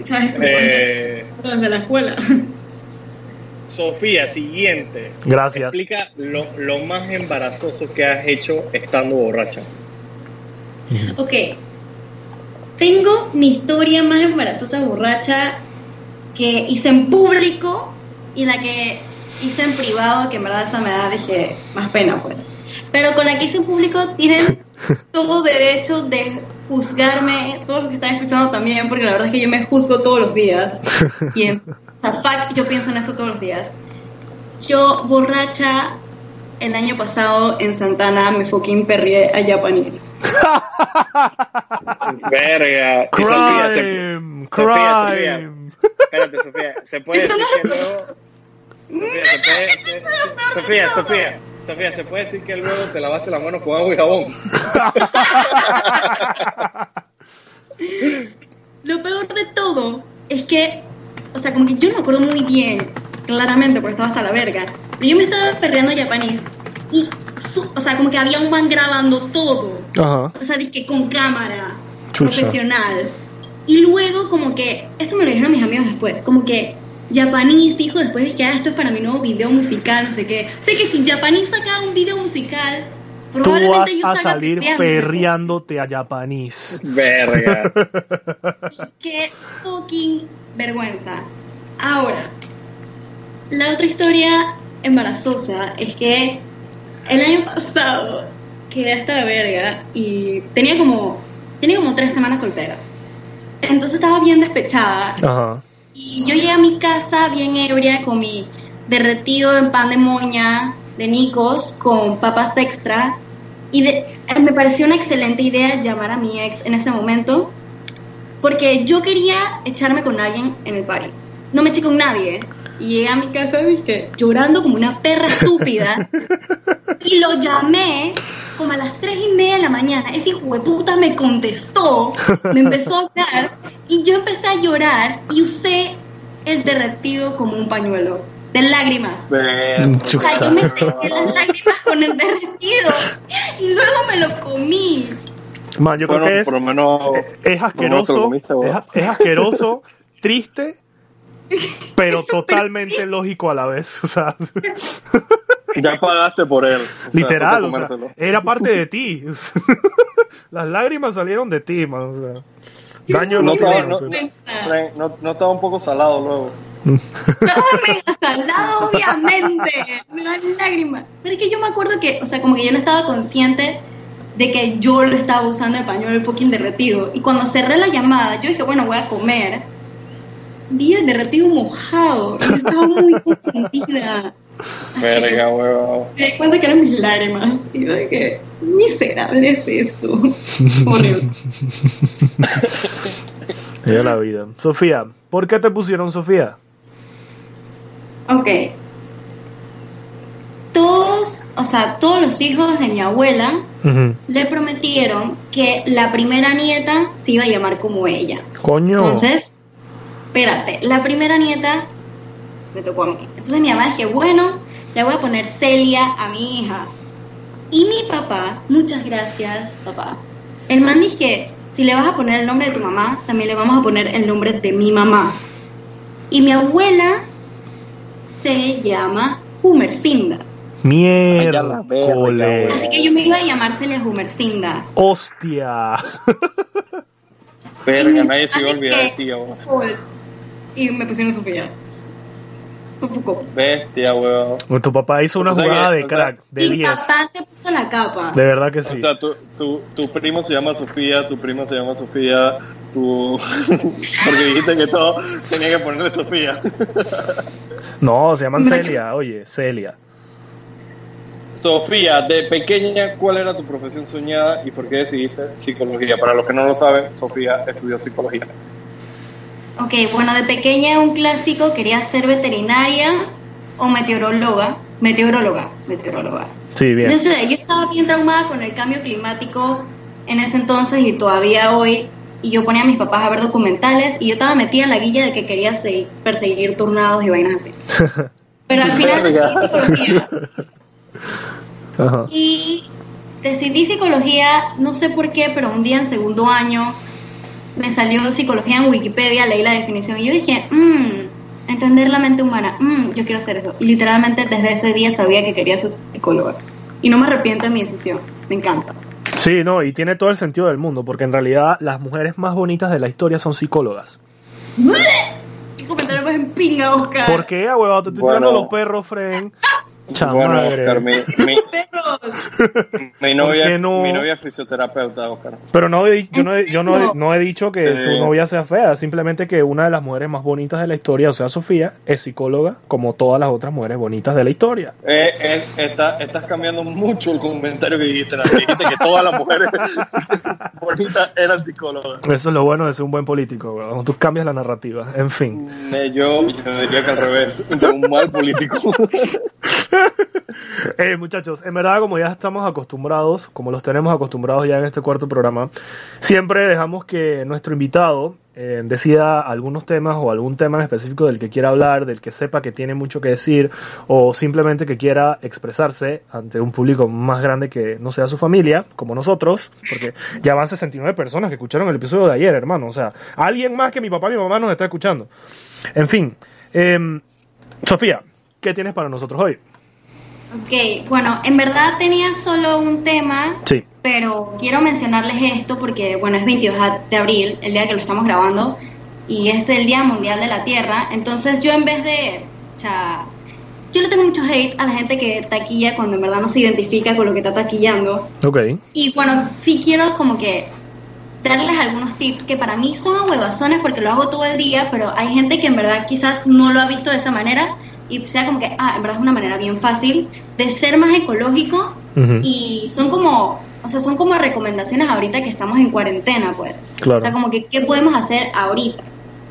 ¿Sabes cómo? Eh, Desde la escuela. Sofía, siguiente. Gracias. Explica lo, lo más embarazoso que has hecho estando borracha. Ok. Tengo mi historia más embarazosa borracha que hice en público y la que hice en privado, que en verdad esa me da, dije, más pena pues. Pero con la que hice en público tienen [laughs] todo derecho de juzgarme, todos los que están escuchando también, porque la verdad es que yo me juzgo todos los días. Y en [laughs] fuck, yo pienso en esto todos los días. Yo, borracha, el año pasado en Santana me fucking perrié a Japanese. [laughs] Verga. Y Sofía, se- Crime, Sofía, Sofía. crime. Espérate, Sofía. ¿Se puede decir que luego... Sofía, ¿se puede... [laughs] Sofía, Sofía. Sofía, ¿se puede decir que luego te lavaste las manos con agua y jabón? [laughs] Lo peor de todo es que, o sea, como que yo no me acuerdo muy bien, claramente, porque estaba hasta la verga, pero yo me estaba perreando japonés y, su- o sea, como que había un man grabando todo, Ajá. o sea, dizque con cámara, Chucha. profesional. Y luego, como que, esto me lo dijeron mis amigos después, como que Japanese dijo después de que ah, esto es para mi nuevo video musical, no sé qué. O sea que si Japanese sacaba un video musical, Tú vas probablemente yo a salir perreando. perreándote a Japanese. Verga. [laughs] Qué fucking vergüenza. Ahora, la otra historia embarazosa es que el año pasado quedé hasta la verga y tenía como, tenía como tres semanas soltera. Entonces estaba bien despechada Ajá. y yo llegué a mi casa bien ebria con mi derretido en pan de moña de Nicos con papas extra. Y de- me pareció una excelente idea llamar a mi ex en ese momento porque yo quería echarme con alguien en el party. No me eché con nadie. Y llegué a mi casa dije, llorando como una perra estúpida. [laughs] y lo llamé como a las tres y media de la mañana. Ese hijo de puta me contestó, me empezó a hablar y yo empecé a llorar y usé el derretido como un pañuelo de lágrimas. O sea, yo me sequé las lágrimas con el derretido y luego me lo comí. Man, yo Bueno, creo que es, por lo menos... es asqueroso, comiste, es, es asqueroso, [laughs] triste, [laughs] pero totalmente lógico a la vez. O sea, [laughs] Ya pagaste por él. O sea, literal, o sea, era parte de ti. [laughs] Las lágrimas salieron de ti, man. O sea, daño No estaba- no- estaba un poco salado luego. Mega salado, obviamente. Me dan lágrimas. Pero es que yo me acuerdo que, o sea, como que yo no estaba consciente de que yo lo estaba usando el pañuelo fucking derretido. Y cuando cerré la llamada, yo dije, bueno, voy a comer. Vi el derretido mojado. Y yo estaba muy confundida. Verga, huevón. Me di cuenta que eran mis lágrimas. Y yo dije, miserable es esto. Horrible. [laughs] Ya la vida. Sofía, ¿por qué te pusieron Sofía? Ok. Todos, o sea, todos los hijos de mi abuela le prometieron que la primera nieta se iba a llamar como ella. Coño. Entonces, espérate, la primera nieta me tocó a mí. Entonces mi mamá dije, bueno, le voy a poner Celia a mi hija. Y mi papá, muchas gracias, papá. El man dice que si le vas a poner el nombre de tu mamá, también le vamos a poner el nombre de mi mamá. Y mi abuela se llama Humercinda. Miércoles. Así que yo me iba a llamar Celia Humercinda. Hostia. Verga, nadie se iba a olvidar de ti. Y me pusieron Sofía. Foucault. Bestia, weón. Tu papá hizo una O sea jugada que- de sea, crack, de Mi 10. papá se puso la capa. De verdad que sí. O sea, tu, tu, tu primo se llama Sofía, tu primo se llama Sofía, tu... [laughs] porque dijiste que todo tenía que ponerle Sofía. No, se llaman. Celia. Oye, Celia. Sofía, de pequeña, ¿cuál era tu profesión soñada y por qué decidiste psicología? Para los que no lo saben, Sofía estudió psicología. Ok, bueno, de pequeña un clásico quería ser veterinaria o meteoróloga. Meteoróloga, meteoróloga. Sí, bien. Yo, sé, yo estaba bien traumada con el cambio climático en ese entonces y todavía hoy. Y yo ponía a mis papás a ver documentales y yo estaba metida en la guilla de que quería seguir- perseguir tornados y vainas así. [laughs] Pero al final decidí psicología. [laughs] Ajá. Y decidí psicología, no sé por qué, pero un día en segundo año me salió psicología en Wikipedia, leí la definición y yo dije, mmm, entender la mente humana, mmm, yo quiero hacer eso. Y literalmente desde ese día sabía que quería ser psicóloga. Y no me arrepiento de mi decisión, me encanta. Sí, no, y tiene todo el sentido del mundo, porque en realidad las mujeres más bonitas de la historia son psicólogas. [laughs] ¿Qué comentario más en pinga, Oscar? ¿Por qué? Te estoy Bueno. tirando los perros, Fren. Bueno. Oscar, mi, mi, [laughs] Perros. mi novia, qué no? mi novia es fisioterapeuta, Oscar. Pero no, he- yo, no, he- yo no, he- no he dicho que Sí. tu novia sea fea, simplemente que una de las mujeres más bonitas de la historia, o sea, Sofía, es psicóloga, como todas las otras mujeres bonitas de la historia. Eh, eh, está- estás cambiando mucho el comentario que dijiste. Dijiste que todas las mujeres [laughs] bonitas eran psicólogas. Eso es lo bueno de ser un buen político, huevón. Tú cambias la narrativa. En fin. Eh, Yo, yo diría que al revés, de un mal político. [laughs] [laughs] Eh, muchachos, en verdad, como ya estamos acostumbrados, como los tenemos acostumbrados ya en este cuarto programa, siempre dejamos que nuestro invitado eh, decida algunos temas o algún tema en específico del que quiera hablar, del que sepa que tiene mucho que decir o simplemente que quiera expresarse ante un público más grande que no sea su familia, como nosotros, porque ya van 69 personas que escucharon el episodio de ayer, hermano. O sea, alguien más que mi papá y mi mamá nos está escuchando. En fin, em, Sofía, ¿qué tienes para nosotros hoy? Ok, bueno, en verdad tenía solo un tema Sí. pero quiero mencionarles esto porque, bueno, es 22 de abril, el día que lo estamos grabando, y es el Día Mundial de la Tierra. Entonces, yo en vez de. O sea, yo le tengo mucho hate a la gente que taquilla cuando en verdad no se identifica con lo que está taquillando. Ok. Y bueno, sí quiero como que darles algunos tips que para mí son huevazones porque lo hago todo el día, pero hay gente que en verdad quizás no lo ha visto de esa manera y sea como que, ah, en verdad es una manera bien fácil de ser más ecológico Ujú. y son como, o sea, son como recomendaciones ahorita que estamos en cuarentena, pues. Claro. O sea, como que, ¿qué podemos hacer ahorita?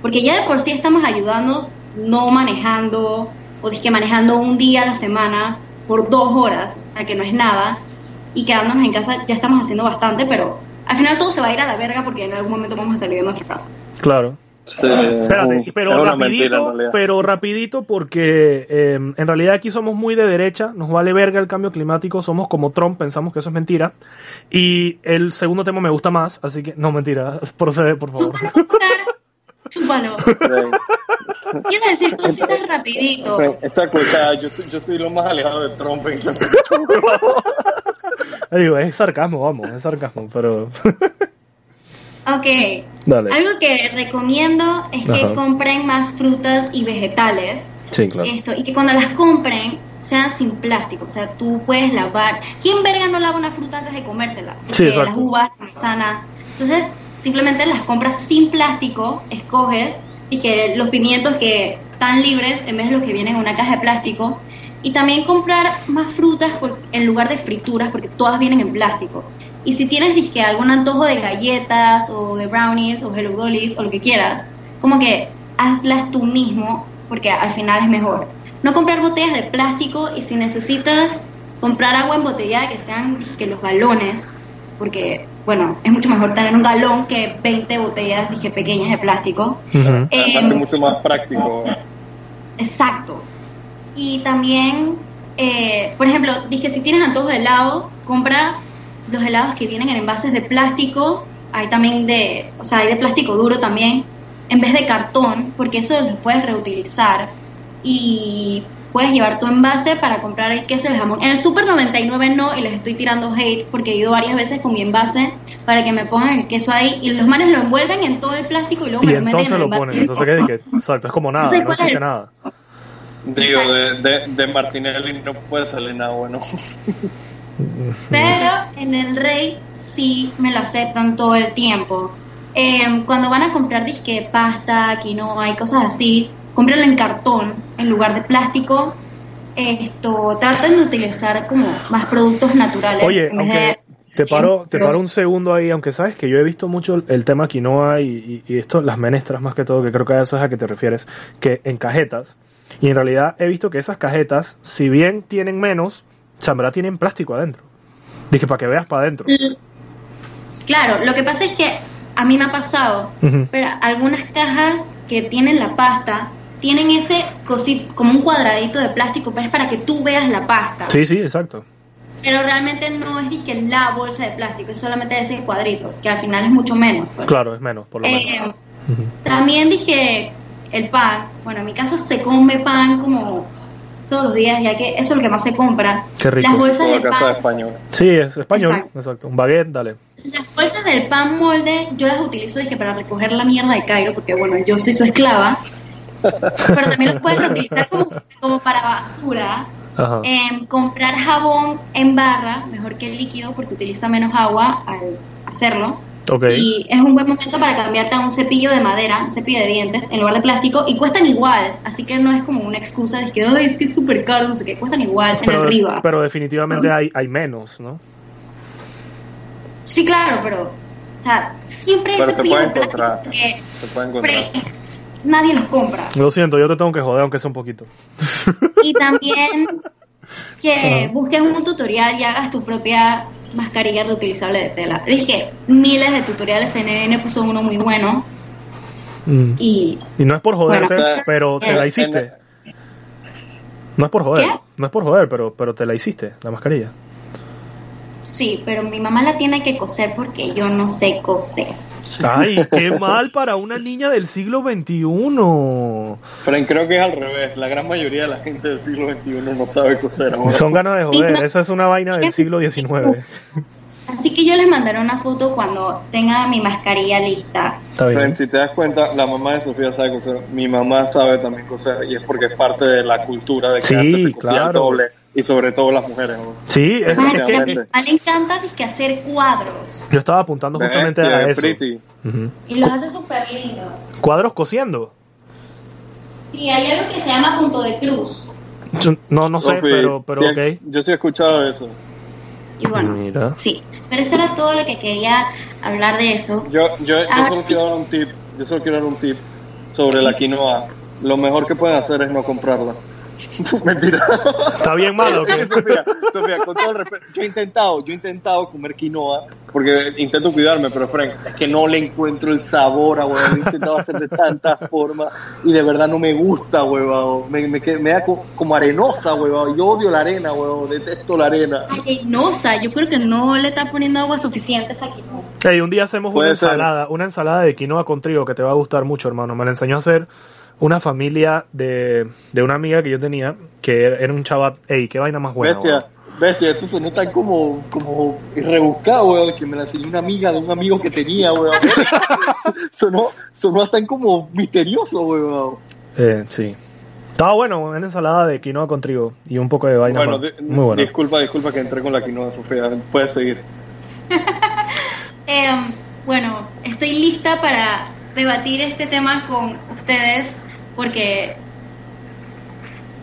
Porque ya de por sí estamos ayudando no manejando, o que manejando un día a la semana por dos horas, o sea, que no es nada, y quedándonos en casa ya estamos haciendo bastante, pero al final todo se va a ir a la verga porque en algún momento vamos a salir de nuestra casa. Claro. Sí, Espérate, es pero mentira, rapidito, pero rapidito porque eh, en realidad aquí somos muy de derecha, nos vale verga el cambio climático, somos como Trump, pensamos que eso es mentira. Y el segundo tema me gusta más, así que no mentira, [laughs] procede por favor. Chúpalo. Sí. Quiero decir cositas rapidito. Fren, Esta cosa, yo estoy, yo estoy lo más alejado de Trump en Digo, es sarcasmo, vamos, es sarcasmo, pero [laughs] Ok. dale. Algo que recomiendo es que Ajá. compren más frutas y vegetales. Sí, claro. Esto, y que cuando las compren sean sin plástico. O sea, tú puedes lavar. ¿Quién verga no lava una fruta antes de comérsela? Sí, Eh, exacto. Las uvas, la manzana. Entonces, simplemente las compras sin plástico, escoges y que los pimientos que están libres en vez de los que vienen en una caja de plástico. Y también comprar más frutas por- en lugar de frituras, porque todas vienen en plástico. Y si tienes disque, algún antojo de galletas o de brownies o hello dollies o lo que quieras, como que hazlas tú mismo, porque al final es mejor. no comprar botellas de plástico y si necesitas comprar agua embotellada que sean que los galones, porque bueno, es mucho mejor tener un galón que 20 botellas dije, pequeñas de plástico. Ujú. Eh, Además, es mucho más práctico. Exacto. Y también, eh, por ejemplo, dije, si tienes antojos de helado, compra los helados que vienen en envases de plástico, hay también de, o sea, hay de plástico duro también, en vez de cartón, porque eso los puedes reutilizar y puedes llevar tu envase para comprar el queso y el jamón. En el Super 99 no, y les estoy tirando hate porque he ido varias veces con mi envase para que me pongan el queso ahí y los manes lo envuelven en todo el plástico y luego Y me lo meten en entonces el lo envase. ponen. Entonces, ¿qué? que Exacto, es como nada, Entonces, no ¿cuál es existe el- nada. Digo, de, de, de Martinelli no puede salir nada bueno. [laughs] Pero en el Rey sí me lo aceptan todo el tiempo. Eh, cuando van a comprar disque pasta, quinoa y cosas así, cómprenlo en cartón en lugar de plástico. Esto, traten de utilizar como más productos naturales. Oye, en vez aunque de- te paro, te paro un segundo ahí, aunque sabes que yo he visto mucho el, el tema quinoa y, y, y esto, las menestras más que todo, que creo que a eso es a que te refieres, que en cajetas. Y en realidad he visto que esas cajetas, si bien tienen menos, sea, en verdad tienen plástico adentro. Dije, para que veas para adentro. Claro, lo que pasa es que a mí me ha pasado, pero algunas cajas que tienen la pasta tienen ese cosito, como un cuadradito de plástico, pero es para que tú veas la pasta. Sí, sí, exacto. Pero realmente no es disque la bolsa de plástico, es solamente ese cuadrito, que al final es mucho menos. pues. Claro, es menos, por lo menos. Eh, también dije el pan. Bueno, en mi casa se come pan como todos los días, ya que eso es lo que más se compra. Qué rico. Las bolsas de pan, español. Sí, es español, Exacto. exacto. Un baguette, dale. las bolsas del pan molde, yo las utilizo dije para recoger la mierda de Cairo, porque bueno, yo soy su esclava. Pero también los puedes utilizar como, como para basura. Ajá. Em, comprar jabón en barra, mejor que el líquido, porque utiliza menos agua al hacerlo. Y es un buen momento para cambiarte a un cepillo de madera, un cepillo de dientes, en lugar de plástico, y cuestan igual, así que no es como una excusa de que, Ay, es que es súper caro, no sé qué, cuestan igual en el Pero, Riva. pero definitivamente hay, hay menos, ¿no? Sí, claro, pero, o sea, siempre hay Pero se cepillos de plástico que Se puede encontrar. pre- nadie los compra. Lo siento, yo te tengo que joder, aunque sea un poquito. Y también que busques un tutorial y hagas tu propia mascarilla reutilizable de tela. Dije, miles de tutoriales, CNN puso uno muy bueno, Mm. y Y no es por joderte, Bueno, pero te la hiciste. No es por joder, ¿Qué? no es por joder, pero, pero te la hiciste, la mascarilla. sí, pero mi mamá la tiene que coser porque yo no sé coser. Ay, qué mal para una niña del siglo XXI. Pero creo que es al revés. La gran mayoría de la gente del siglo XXI no sabe coser. ahora. Son ganas de joder, esa es una vaina del siglo XIX. Así que yo les mandaré una foto cuando tenga mi mascarilla lista. Está bien. Fren, si te das cuenta, la mamá de Sofía sabe coser. Mi mamá sabe también coser. Y es porque es parte de la cultura de que Sí, antes se cosía el claro. doble. Y sobre todo las mujeres. ¿no? Sí, es, a que mamá le encanta dizque, hacer cuadros yo estaba apuntando justamente Bestia, a es eso. Ujú. y los hace súper lindos. Cuadros cosiendo. Y hay algo que se llama punto de cruz. No, no sé, pero, pero sí, ok. Yo sí he escuchado eso. Y bueno, Mira. sí. Pero eso era todo lo que quería hablar de eso. Yo, yo, yo Ah, solo sí. quiero dar un tip. Yo solo quiero dar un tip sobre la quinoa. Lo mejor que pueden hacer es no comprarla. [laughs] Mentira. Está bien malo. [laughs] Sofía, Sofía, con todo el respeto, yo he intentado, yo he intentado comer quinoa porque intento cuidarme, pero Frank, es que no le encuentro el sabor a huevón. He intentado hacer de tantas formas y de verdad no me gusta, huevón. Me, me, me da co- como arenosa, huevón. Yo odio la arena, huevón. Detesto la arena. Arenosa, yo creo que no le está poniendo agua suficiente a esa quinoa. Hey, un día hacemos una ser. ensalada, una ensalada de quinoa con trigo que te va a gustar mucho, hermano. Me la enseñó a hacer una familia de, de una amiga que yo tenía, que era, un chaval, ey, qué vaina más buena. bestia, weón. bestia, esto sonó tan como, como rebuscado, weón, que me la enseñó una amiga de un amigo que tenía, weón. [laughs] sonó, sonó hasta como misterioso, weón. Eh, sí. Estaba bueno, una ensalada de quinoa con trigo y un poco de vaina Bueno, más. Muy bueno. disculpa, disculpa que entré con la quinoa, Sofía. Puedes seguir. [laughs] Eh, bueno, estoy lista para debatir este tema con ustedes porque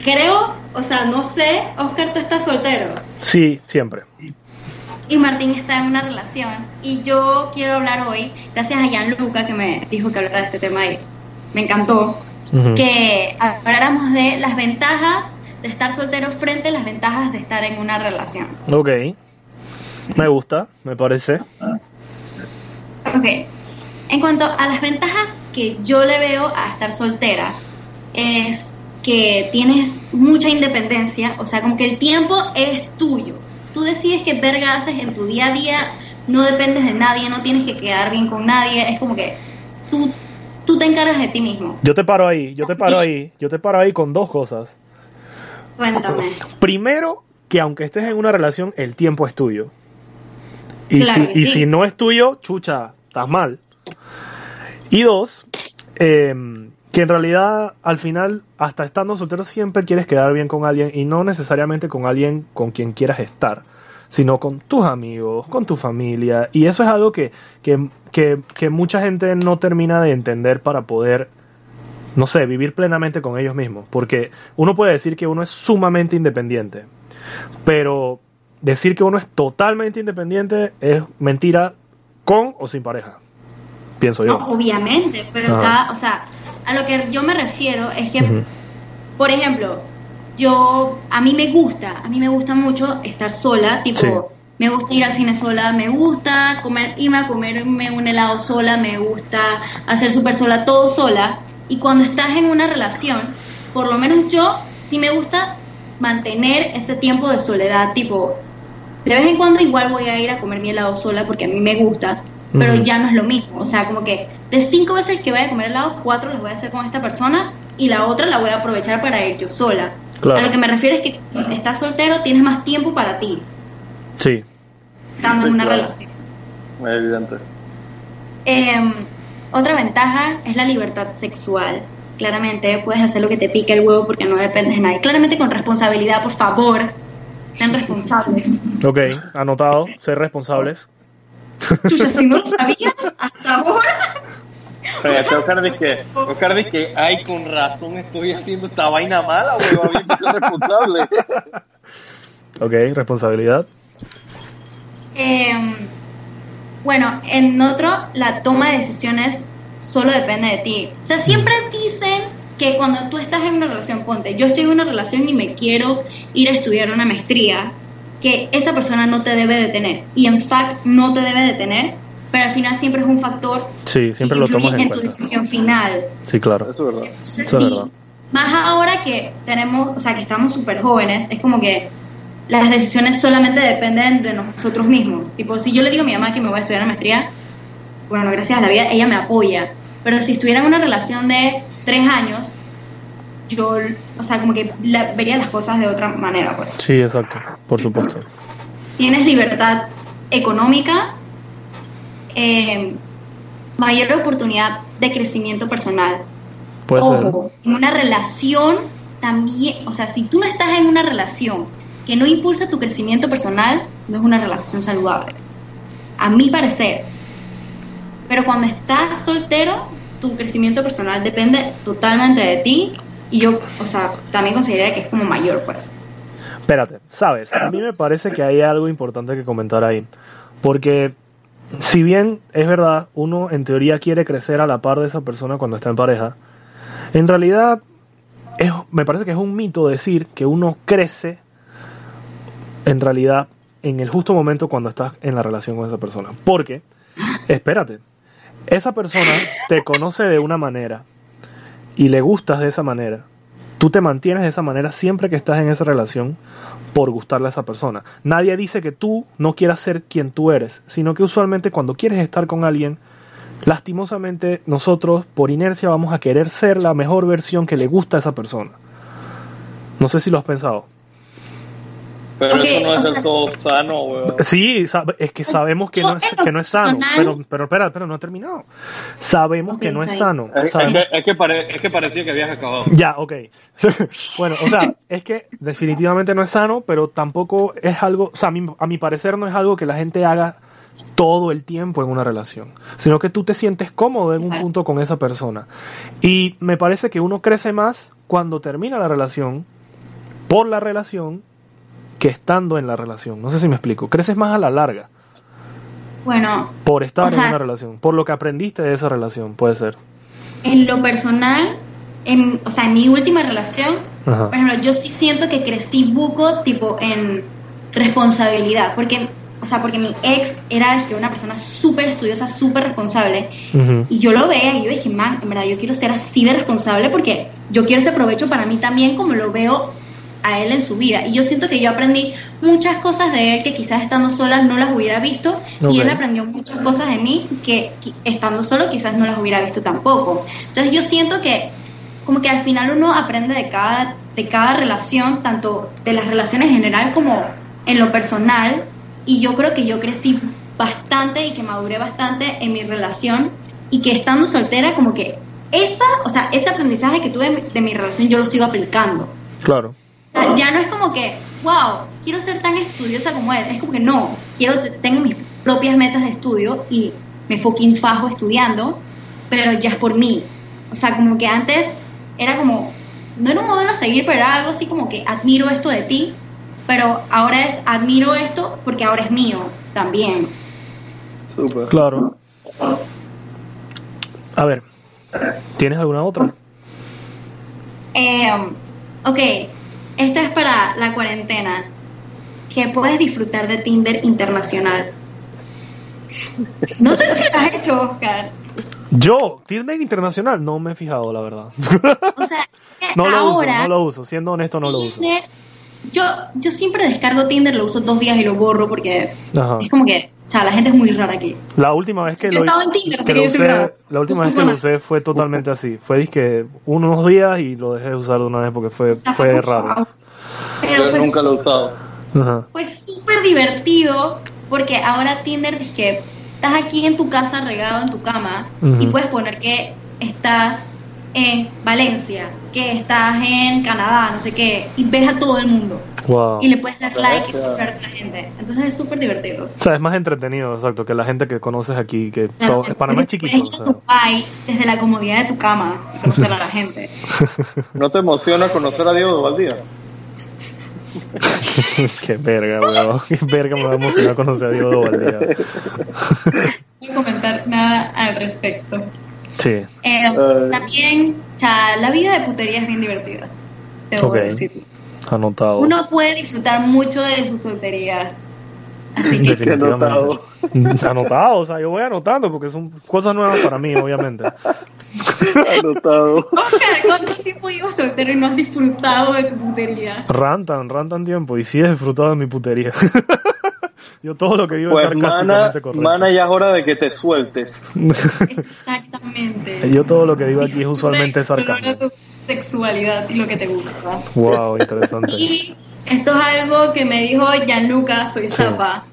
creo, o sea, no sé, Oscar, tú estás soltero Sí, siempre. y Martín está en una relación y yo quiero hablar hoy, gracias a Gianluca que me dijo que hablara de este tema y me encantó. Que habláramos de las ventajas de estar soltero frente a las ventajas de estar en una relación. Ok. Me gusta, me parece. Ok. En cuanto a las ventajas que yo le veo a estar soltera, es que tienes mucha independencia, o sea, como que el tiempo es tuyo. Tú decides qué verga haces en tu día a día, no dependes de nadie, no tienes que quedar bien con nadie, es como que tú, tú te encargas de ti mismo. Yo te paro ahí, yo te paro ahí, yo te paro ahí con dos cosas. Cuéntame. Primero, que aunque estés en una relación, el tiempo es tuyo. Y, Claro si, y sí. si no es tuyo, chucha, estás mal. Y dos, em, que en realidad al final, hasta estando soltero, siempre quieres quedar bien con alguien y no necesariamente con alguien con quien quieras estar, sino con tus amigos, con tu familia. Y eso es algo que, que, que, que mucha gente no termina de entender para poder no sé, vivir plenamente con ellos mismos. Porque uno puede decir que uno es sumamente independiente, pero decir que uno es totalmente independiente es mentira con o sin pareja. Pienso yo. No, obviamente, pero Ajá. cada, o sea, a lo que yo me refiero es que, por ejemplo, yo, a mí me gusta, a mí me gusta mucho estar sola, tipo, Sí. me gusta ir al cine sola, me gusta comer, irme a comerme un helado sola, me gusta hacer súper sola, todo sola, y cuando estás en una relación, por lo menos yo, sí me gusta mantener ese tiempo de soledad, tipo, de vez en cuando igual voy a ir a comer mi helado sola porque a mí me gusta, pero ya no es lo mismo. O sea, como que de cinco veces que voy a comer helado, cuatro las voy a hacer con esta persona y la otra la voy a aprovechar para ir yo sola. Claro. A lo que me refiero es que cuando estás soltero, tienes más tiempo para ti, Sí. estando Sí, en una claro. relación. Muy evidente. Em, otra ventaja es la libertad sexual. Claramente puedes hacer lo que te pique el huevo porque no dependes de nadie. Claramente con responsabilidad, por favor. Sean responsables. Ok, anotado, ser responsables. Chucha, si no lo sabía, hasta ahora. Espérate, Oscar dice que, Oscar dice que, ay, con razón estoy haciendo esta vaina mala, weón, bien que ser responsable. Ok, responsabilidad. Em, bueno, en otro, la toma de decisiones solo depende de ti. O sea, siempre dicen que cuando tú estás en una relación, ponte, yo estoy en una relación y me quiero ir a estudiar una maestría, que esa persona no te debe detener. Y en fact, no te debe detener, pero al final siempre es un factor Sí, siempre que lo influye tomas en en tu cuenta. decisión final. Sí, claro. Eso es verdad. Entonces, Eso es sí, verdad. más ahora que tenemos, o sea, que estamos súper jóvenes, es como que las decisiones solamente dependen de nosotros mismos. Tipo, si yo le digo a mi mamá que me voy a estudiar una maestría, bueno, gracias a la vida, ella me apoya. Pero si estuviera en una relación de tres años, yo, o sea, como que la- vería las cosas de otra manera, pues. Sí, exacto, por supuesto. Tienes libertad económica, eh, mayor oportunidad de crecimiento personal. Puede ser. Ojo, en una relación también, o sea, si tú no estás en una relación que no impulsa tu crecimiento personal, no es una relación saludable. A mi parecer. Pero cuando estás soltero, tu crecimiento personal depende totalmente de ti y yo, o sea, también consideraría que es como mayor, pues. Espérate, sabes, a mí me parece que hay algo importante que comentar ahí. Porque si bien es verdad, uno en teoría quiere crecer a la par de esa persona cuando está en pareja, en realidad es, me parece que es un mito decir que uno crece en realidad en el justo momento cuando estás en la relación con esa persona. Porque, espérate, esa persona te conoce de una manera y le gustas de esa manera. Tú te mantienes de esa manera siempre que estás en esa relación por gustarle a esa persona. Nadie dice que tú no quieras ser quien tú eres, sino que usualmente cuando quieres estar con alguien, lastimosamente nosotros por inercia vamos a querer ser la mejor versión que le gusta a esa persona. No sé si lo has pensado. Pero eso no es sea- del todo sano, weón. Sí, es que sabemos que no es, que no es sano, pero, pero espera, espera, no he terminado. Sabemos que no es sano. Es, que, es, que pare- es que parecía que habías acabado. Ya, ok. [laughs] bueno, o sea, es que definitivamente no es sano, pero tampoco es algo, o sea, a mi, a mi parecer no es algo que la gente haga todo el tiempo en una relación, sino que tú te sientes cómodo en un punto con esa persona. Y me parece que uno crece más cuando termina la relación, por la relación, que estando en la relación. No sé si me explico. Creces más a la larga Bueno, por estar O sea- en una relación, por lo que aprendiste de esa relación, puede ser. en lo personal, en, o sea, en mi última relación, Ajá. por ejemplo, yo sí siento que crecí buco, tipo, en responsabilidad, porque, o sea, porque mi ex era una persona súper estudiosa, súper responsable, y yo lo veía y yo dije, man, en verdad, yo quiero ser así de responsable porque yo quiero ese provecho para mí también como lo veo a él en su vida. Y yo siento que yo aprendí muchas cosas de él que quizás estando sola no las hubiera visto y él aprendió muchas cosas de mí que qui- estando solo quizás no las hubiera visto tampoco. Entonces yo siento que como que al final uno aprende de cada, de cada relación, tanto de las relaciones en general como en lo personal. Y yo creo que yo crecí bastante y que maduré bastante en mi relación y que estando soltera como que esa, o sea, ese aprendizaje que tuve de mi relación yo lo sigo aplicando. Claro. Sea, ya no es como que, wow, quiero ser tan estudiosa como él. Es como que no, quiero, tengo mis propias metas de estudio y me fucking fajo estudiando, pero ya es por mí. O sea, como que antes era como, no era un modelo a seguir, pero era algo así como que admiro esto de ti, pero ahora es admiro esto porque ahora es mío también. Súper. Claro. A ver, ¿tienes alguna otra? Eh, ok, esta es para la cuarentena. Que puedes disfrutar de Tinder internacional. No sé si lo has hecho, Oscar. Yo, Tinder Internacional, no me he fijado, la verdad. O sea, [laughs] No lo uso, no lo uso. Siendo honesto, no lo uso. Yo, yo siempre descargo Tinder, lo uso dos días y lo borro porque Ajá. es como que, o sea, la gente es muy rara aquí. La última vez que Yo lo, he estado en Tinder, que así lo que yo soy usé, la última vez que lo usé fue totalmente así. Fue disque unos días y lo dejé de usar de una vez porque fue, fue raro. Pero Yo nunca lo he usado. Ajá. Fue súper divertido porque ahora Tinder que estás aquí en tu casa regado en tu cama y puedes poner que estás en Valencia, que estás en Canadá, no sé qué, y ves a todo el mundo Wow. y le puedes dar like y hablar con la gente. Entonces es súper divertido. O sea, es más entretenido, exacto, que la gente que conoces aquí, que todo, Panamá es chiquito. Puedes o ir a sea. Dubái desde la comodidad de tu cama y conocer a la gente. [laughs] ¿No te emociona conocer a Diego Valdía? [laughs] Qué verga, weón. Qué verga me va a emocionar conocer a Diego Valdía. [laughs] No voy a comentar nada al respecto. Sí. Eh, Ay. también, o sea, la vida de putería es bien divertida. Debo Ok. decirlo. Anotado. Uno puede disfrutar mucho de su soltería. Así que, Definitivamente. Anotado. [laughs] Anotado, o sea, yo voy anotando porque son cosas nuevas para mí, obviamente. Anotado. Oscar, ¿cuánto tiempo llevas soltero y no has disfrutado de tu putería? Rantan, rantan tiempo y sí he disfrutado de mi putería. [laughs] [laughs] yo todo lo que digo Pues, es mana, correcto. mana, ya es hora de que te sueltes. Exactamente. [laughs] Yo todo lo que digo aquí es usualmente sarcasmo. tu sexualidad y lo que te gusta. Wow, [laughs] interesante. Y esto es algo que me dijo Gianluca, soy Sí. zapa,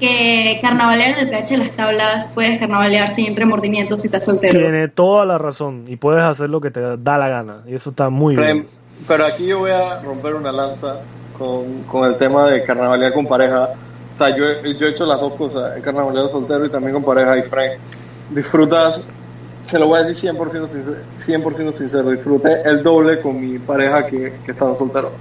que carnavalear en el PH de las tablas puedes carnavalear sin remordimientos si estás soltero. Tiene toda la razón y puedes hacer lo que te da la gana y eso está muy bien. pero aquí yo voy a romper una lanza con, con el tema de carnavalear con pareja. O sea, yo, he- yo he hecho las dos cosas, he carnavaleado soltero y también con pareja y Frank. Disfrutas, se lo voy a decir 100% sincero, 100% sincero, disfruté el doble con mi pareja que, que estaba soltero.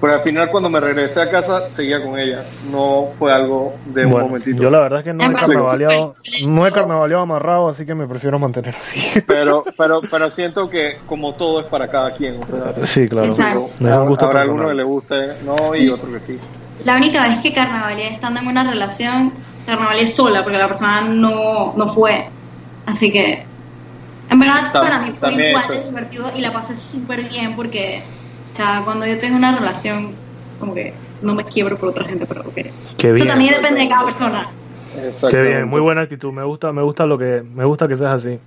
Pero al final cuando me regresé a casa seguía con ella, no fue algo de un Bueno, momentito. yo la verdad es que no he carnavaleado, no he carnavaleado amarrado, así que me prefiero mantener así. [laughs] Pero, pero, pero siento que como todo es para cada quien. O sea, Sí, claro. Un gusto habrá personal. alguno que le guste, no, y otro que sí. La única vez que carnavaleé estando en una relación, carnavaleé sola porque la persona no, no fue. Así que, en verdad, para mí fue igual eso. de divertido y la pasé súper bien porque, o sea, cuando yo tengo una relación, como que no me quiebro por otra gente, pero ok. Qué Eso también depende de cada persona. Qué bien, muy buena actitud. Me gusta, me gusta lo que, me gusta que seas así.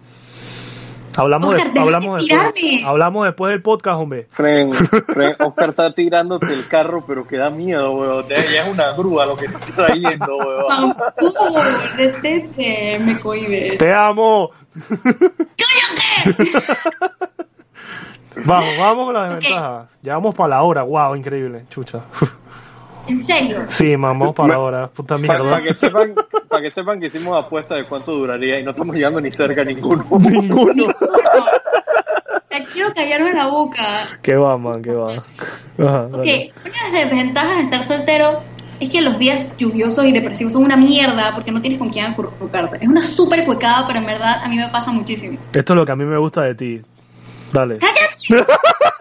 Hablamos, Oscar, de- deja hablamos de después, hablamos después del podcast, hombre. Fren, [laughs] Fren, Oscar está tirándote el carro, pero que da miedo, weón. Ya es una grúa lo que está trayendo, weón. Detente, me cohibes. Te amo. [laughs] vamos, vamos con las desventajas. Ya vamos para la hora. Wow, increíble, chucha. En serio. Sí, vamos para la hora. Puta Para mierda. que, sepan, para que sepan que hicimos apuesta de cuánto duraría y no estamos llegando ni cerca a ninguno. [laughs] Ninguno. Te quiero callarme la boca. ¿Qué va, man? ¿Qué va? Ajá, Ok, dale. una de las desventajas de estar soltero es que los días lluviosos y depresivos son una mierda porque no tienes con quién acurrucarte. Es una súper cuecada, pero en verdad a mí me pasa muchísimo. Esto es lo que a mí me gusta de ti. Dale. [laughs]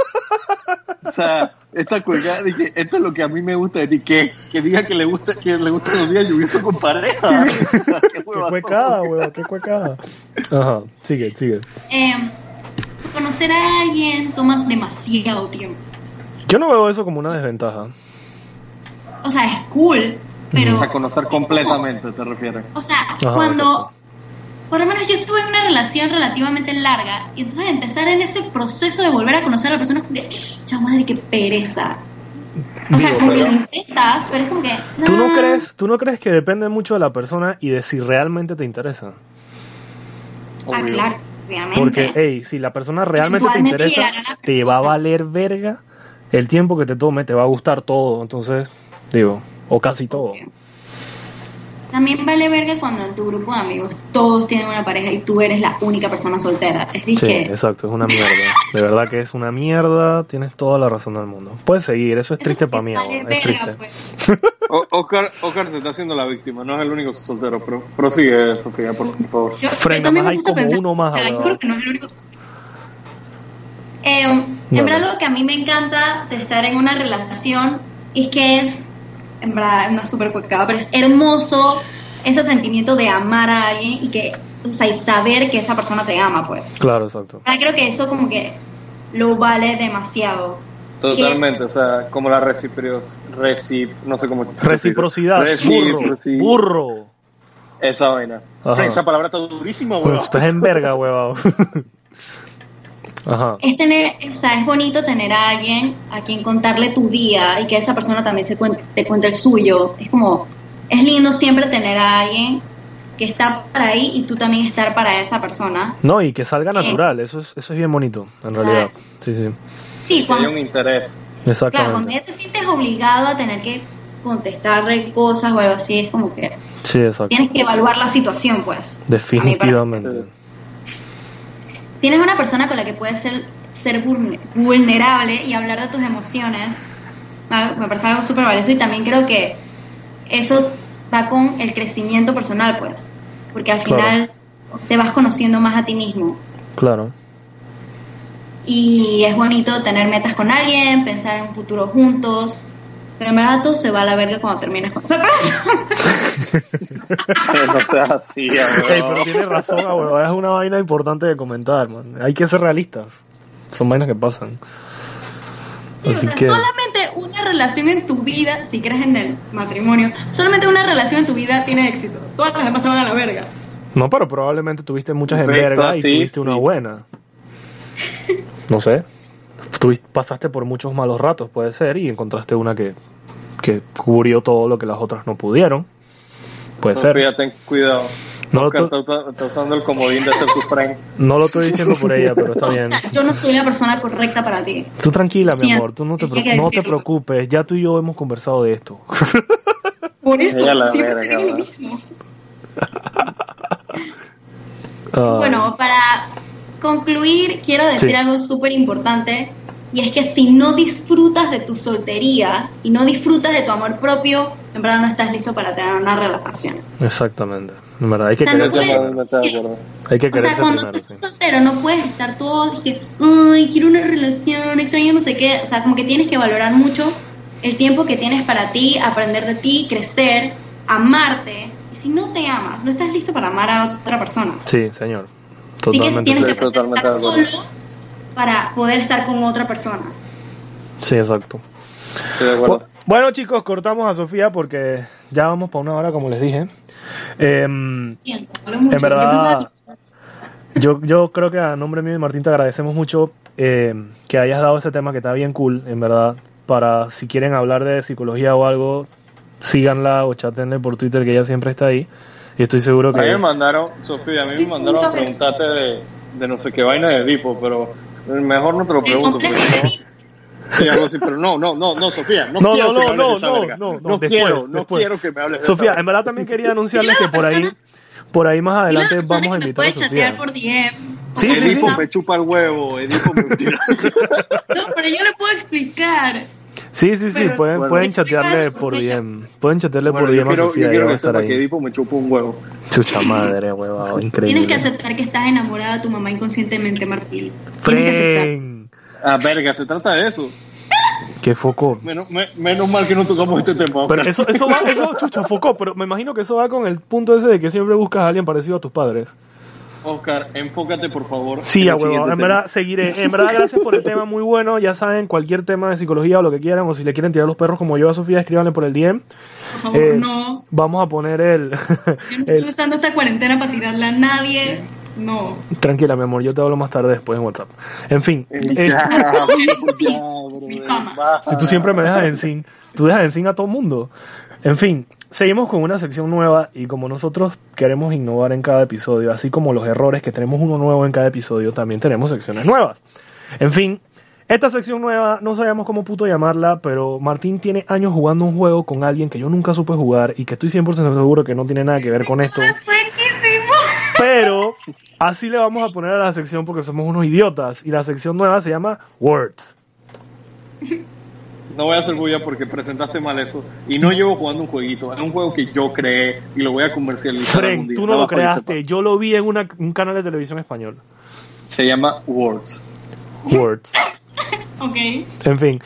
O sea, esta colgada, dije, esto es lo que a mí me gusta de ti, que, que diga que le gusta, que le gustan los días lluviosos con pareja. [laughs] Qué cuecada, qué cuecada. Ajá, sigue, sigue. Eh, conocer a alguien toma demasiado tiempo. Yo no veo eso como una desventaja. O sea, es cool, pero... O sea, conocer completamente, te refieres. O sea, Ajá, cuando... exacto. Por lo menos yo estuve en una relación relativamente larga y entonces empezar en ese proceso de volver a conocer a la persona es como que, chao madre, qué pereza. O sea, como que lo intentas, pero es como que... ¿Tú no ah, crees, tú no crees que depende mucho de la persona y de si realmente te interesa? Ah, claro, obviamente. Porque, hey, si la persona realmente te interesa, te va a valer verga el tiempo que te tome, te va a gustar todo. Entonces, digo, o casi todo. También vale verga cuando en tu grupo de amigos todos tienen una pareja y tú eres la única persona soltera. Es Sí, que exacto, es una mierda. De verdad que es una mierda, tienes toda la razón del mundo. Puedes seguir, eso es triste para mí, vale ahora, es verga, triste. pues. O- Oscar, Oscar se está haciendo la víctima, no es el único soltero, pero prosigue, Sofía, por favor. Yo, más hay como pensar, uno más, o sea, yo creo que no es el único. Eh, en verdad lo que a mí me encanta de estar en una relación es que es, en verdad, es súper cuecada, pero es hermoso ese sentimiento de amar a alguien y que, o sea, y saber que esa persona te ama, pues. Claro, exacto. Ah, Creo que eso como que lo vale demasiado. Totalmente, o sea, como la reciprocidad, recip, no sé cómo Reciprocidad, burro, Reciprocidad. burro. Esa vaina. Ajá. Esa palabra está durísima, weón. estás en verga, huevado. [laughs] Ajá. Es tener, o sea, es bonito tener a alguien a quien contarle tu día y que esa persona también se cuente, te cuente el suyo. Es como, es lindo siempre tener a alguien que está para ahí y tú también estar para esa persona. No, y que salga natural, eso es, eso es bien bonito, en realidad. Sí, sí. Sí, cuando, un interés. claro, cuando Exactamente. ya te sientes obligado a tener que contestarle cosas o algo así, es como que Sí, exacto. tienes que evaluar la situación, pues. Definitivamente. Tienes una persona con la que puedes ser, ser vulne- vulnerable y hablar de tus emociones. Ah, Me parece algo súper valioso y también creo que eso va con el crecimiento personal, pues. Porque al Claro. final te vas conociendo más a ti mismo. Claro. Y es bonito tener metas con alguien, pensar en un futuro juntos. Verdad todo se va a la verga cuando terminas con esa persona. [laughs] no seas así, Ey, weón. pero tienes razón, abuelo, es una vaina importante de comentar, man. Hay que ser realistas. Son vainas que pasan. Sí, o Así sea, que, solamente una relación en tu vida, si crees en el matrimonio, solamente una relación en tu vida tiene éxito. Todas las demás se van a la verga. no, pero probablemente tuviste muchas en verga y sí, tuviste una sí. buena. No sé. Tuviste- pasaste por muchos malos ratos, puede ser, y encontraste una que, que cubrió todo lo que las otras no pudieron. Puede ser. Sofía, ten cuidado. No lo, Oscar está, está usando el comodín de ser tu friend. no lo estoy diciendo por ella, pero está bien. Yo no soy la persona correcta para ti. Tú tranquila, mi amor, tú no te, no te preocupes, ya tú y yo hemos conversado de esto. [laughs] Por eso, siempre te digo lo mismo. Ah, Bueno, para concluir, quiero decir Sí. algo súper importante. Y es que si no disfrutas de tu soltería y no disfrutas de tu amor propio, en verdad no estás listo para tener una relación. exactamente. En verdad, hay que O sea, quererse, no hay que O sea, quererse cuando primero, tú estás sí. soltero no puedes estar todo, dije, ay, quiero una relación, extraño no sé qué. O sea, como que tienes que valorar mucho el tiempo que tienes para ti, aprender de ti, crecer, amarte. Y si no te amas, no estás listo para amar a otra persona. Sí, señor. Que Totalmente. tienes que estar acuerdo. solo para poder estar con otra persona. Sí, exacto. Estoy de acuerdo. Bu- Bueno, chicos, cortamos a Sofía porque ya vamos para una hora, como les dije. Em, Siento. En Yo verdad- yo, yo creo que a nombre mío y Martín te agradecemos mucho em, que hayas dado ese tema que está bien cool, en verdad. Para si quieren hablar de psicología o algo, síganla o chatenle por Twitter, que ella siempre está ahí. Y estoy seguro A mí me que. mandaron, Sofía, a mí me mandaron a preguntarte de, de no sé qué vaina de Edipo, pero mejor no te lo pregunto. No, sí, [laughs] algo así, pero no, no, no, no, Sofía, no, No, quiero no, que me no, hables de esa no, no, no, no después, quiero, no después. quiero que me hables de Sofía, esa en verdad también quería anunciarles que por ahí, por ahí más adelante vamos a invitar a Sofía. por DM. Sí, sí, Edipo sí. me chupa el huevo, Edipo me [laughs] tira. No, pero yo le puedo explicar. Sí, sí, sí, Pero- pueden, Bueno. pueden chatearle por DM. Pueden chatearle Bueno, por yo DM a quiero, Sofía, yo quiero que estar que. Edipo me chupa un huevo. Chucha madre, huevado, increíble. Tienes que aceptar que estás enamorada de tu mamá inconscientemente, Martín. Tienes que aceptar. Fren, Ah, verga, se trata de eso. qué foco. Menos, me- menos mal que no tocamos este tema. Pero eso, eso va, eso, chucha, foco, pero me imagino que eso va con el punto ese de que siempre buscas a alguien parecido a tus padres. Oscar, enfócate por favor. Sí, en a huevo. En verdad, seguiré. En verdad, [laughs] gracias por el tema, muy bueno. Ya saben, cualquier tema de psicología o lo que quieran, o si le quieren tirar los perros como yo a Sofía, escríbanle por el DM. Por favor, Eh, no. Vamos a poner el, Yo no [laughs] el- estoy usando esta cuarentena para tirarla a nadie. No. Tranquila, mi amor, yo te hablo más tarde después en WhatsApp. En fin, Eh, Ya, [laughs] ya, si tú siempre me dejas en sin, tú dejas en sin a todo el mundo. En fin, seguimos con una sección nueva y como nosotros queremos innovar en cada episodio, así como los errores que tenemos uno nuevo en cada episodio, también tenemos secciones nuevas. En fin, esta sección nueva no sabíamos cómo puto llamarla, pero Martín tiene años jugando un juego con alguien que yo nunca supe jugar y que estoy 100% seguro que no tiene nada que ver con esto. [laughs] Pero así le vamos a poner a la sección porque somos unos idiotas y la sección nueva se llama Words. [laughs] No voy a hacer bulla porque presentaste mal eso. Y no llevo jugando un jueguito. Es un juego que yo creé y lo voy a comercializar. día, tú no lo creaste, yo lo vi en una- un canal de televisión español. Se llama Words. Words. [laughs] Ok. En fin,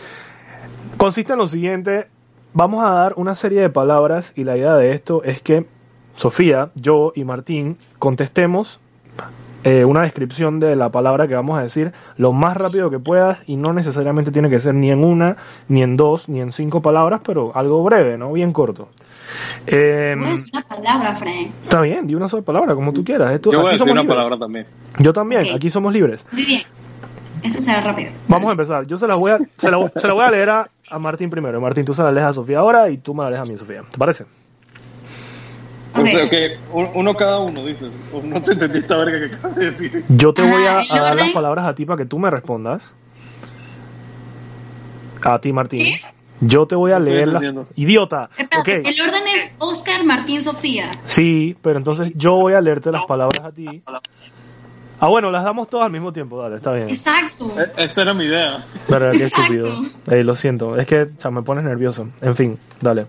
consiste en lo siguiente, vamos a dar una serie de palabras y la idea de esto es que Sofía, yo y Martín contestemos eh, una descripción de la palabra que vamos a decir lo más rápido que puedas y no necesariamente tiene que ser ni en una, ni en dos, ni en cinco palabras, pero algo breve, ¿no? Bien corto. Eh, Voy a decir una palabra, Frank. está bien, di una sola palabra, como tú quieras. Esto- Yo voy a decir somos una libres. palabra también. Yo también, aquí somos libres. Muy bien. Esto será rápido. Vamos a empezar. Yo se la voy a, se la, se la voy a leer a, a Martín primero. Martín, tú se la lees a Sofía ahora y tú me la lees a mí, Sofía. ¿Te parece? O sea, uno cada uno, dices. O No te entendí esta verga que acabas de decir. Yo te voy a, Ah, ¿el a dar las palabras a ti para que tú me respondas. A ti, Martín. Yo te voy a estoy leer las... ¡Idiota! Espérate, Ok. el orden es Oscar, Martín, Sofía. Sí, pero entonces yo voy a leerte las palabras a ti. Ah, bueno, las damos todas al mismo tiempo. Dale, está bien. Exacto. Eh, Esa era mi idea. Pero qué Exacto. estúpido. Ey, lo siento. Es que o sea, me pones nervioso. En fin, dale.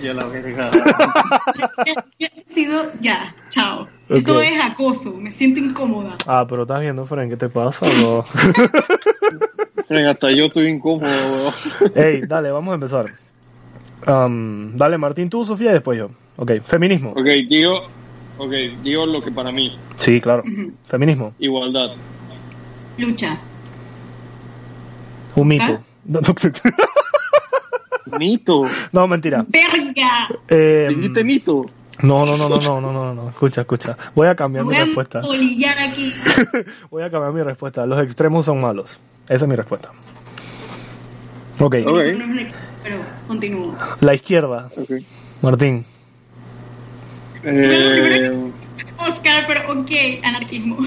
A la verga. Ha [laughs] sido ya. Chao. Esto es acoso. Me siento incómoda. Ah, pero estás viendo, Fren, ¿qué te pasa? bro? [laughs] Fren, hasta yo estoy incómodo, weón. [laughs] Ey, dale, vamos a empezar. Um, dale, Martín, tú, Sofía, y después yo. Ok, feminismo. Ok, digo, ok, digo lo que para mí, Sí, claro. Feminismo. igualdad. Lucha. Un mito. ¿Ah? No, Mito. no, mentira. ¡Verga! Eh, Dijiste mito. no, no, no, no, no, no, no, no. Escucha, escucha. Voy a cambiar mi voy a respuesta. aquí. [laughs] Voy a cambiar mi respuesta. Los extremos son malos. Esa es mi respuesta. Ok. Ok. No es un ex- Pero continúo. La izquierda. Ok. Martín. Eh, Oscar, pero ok, anarquismo.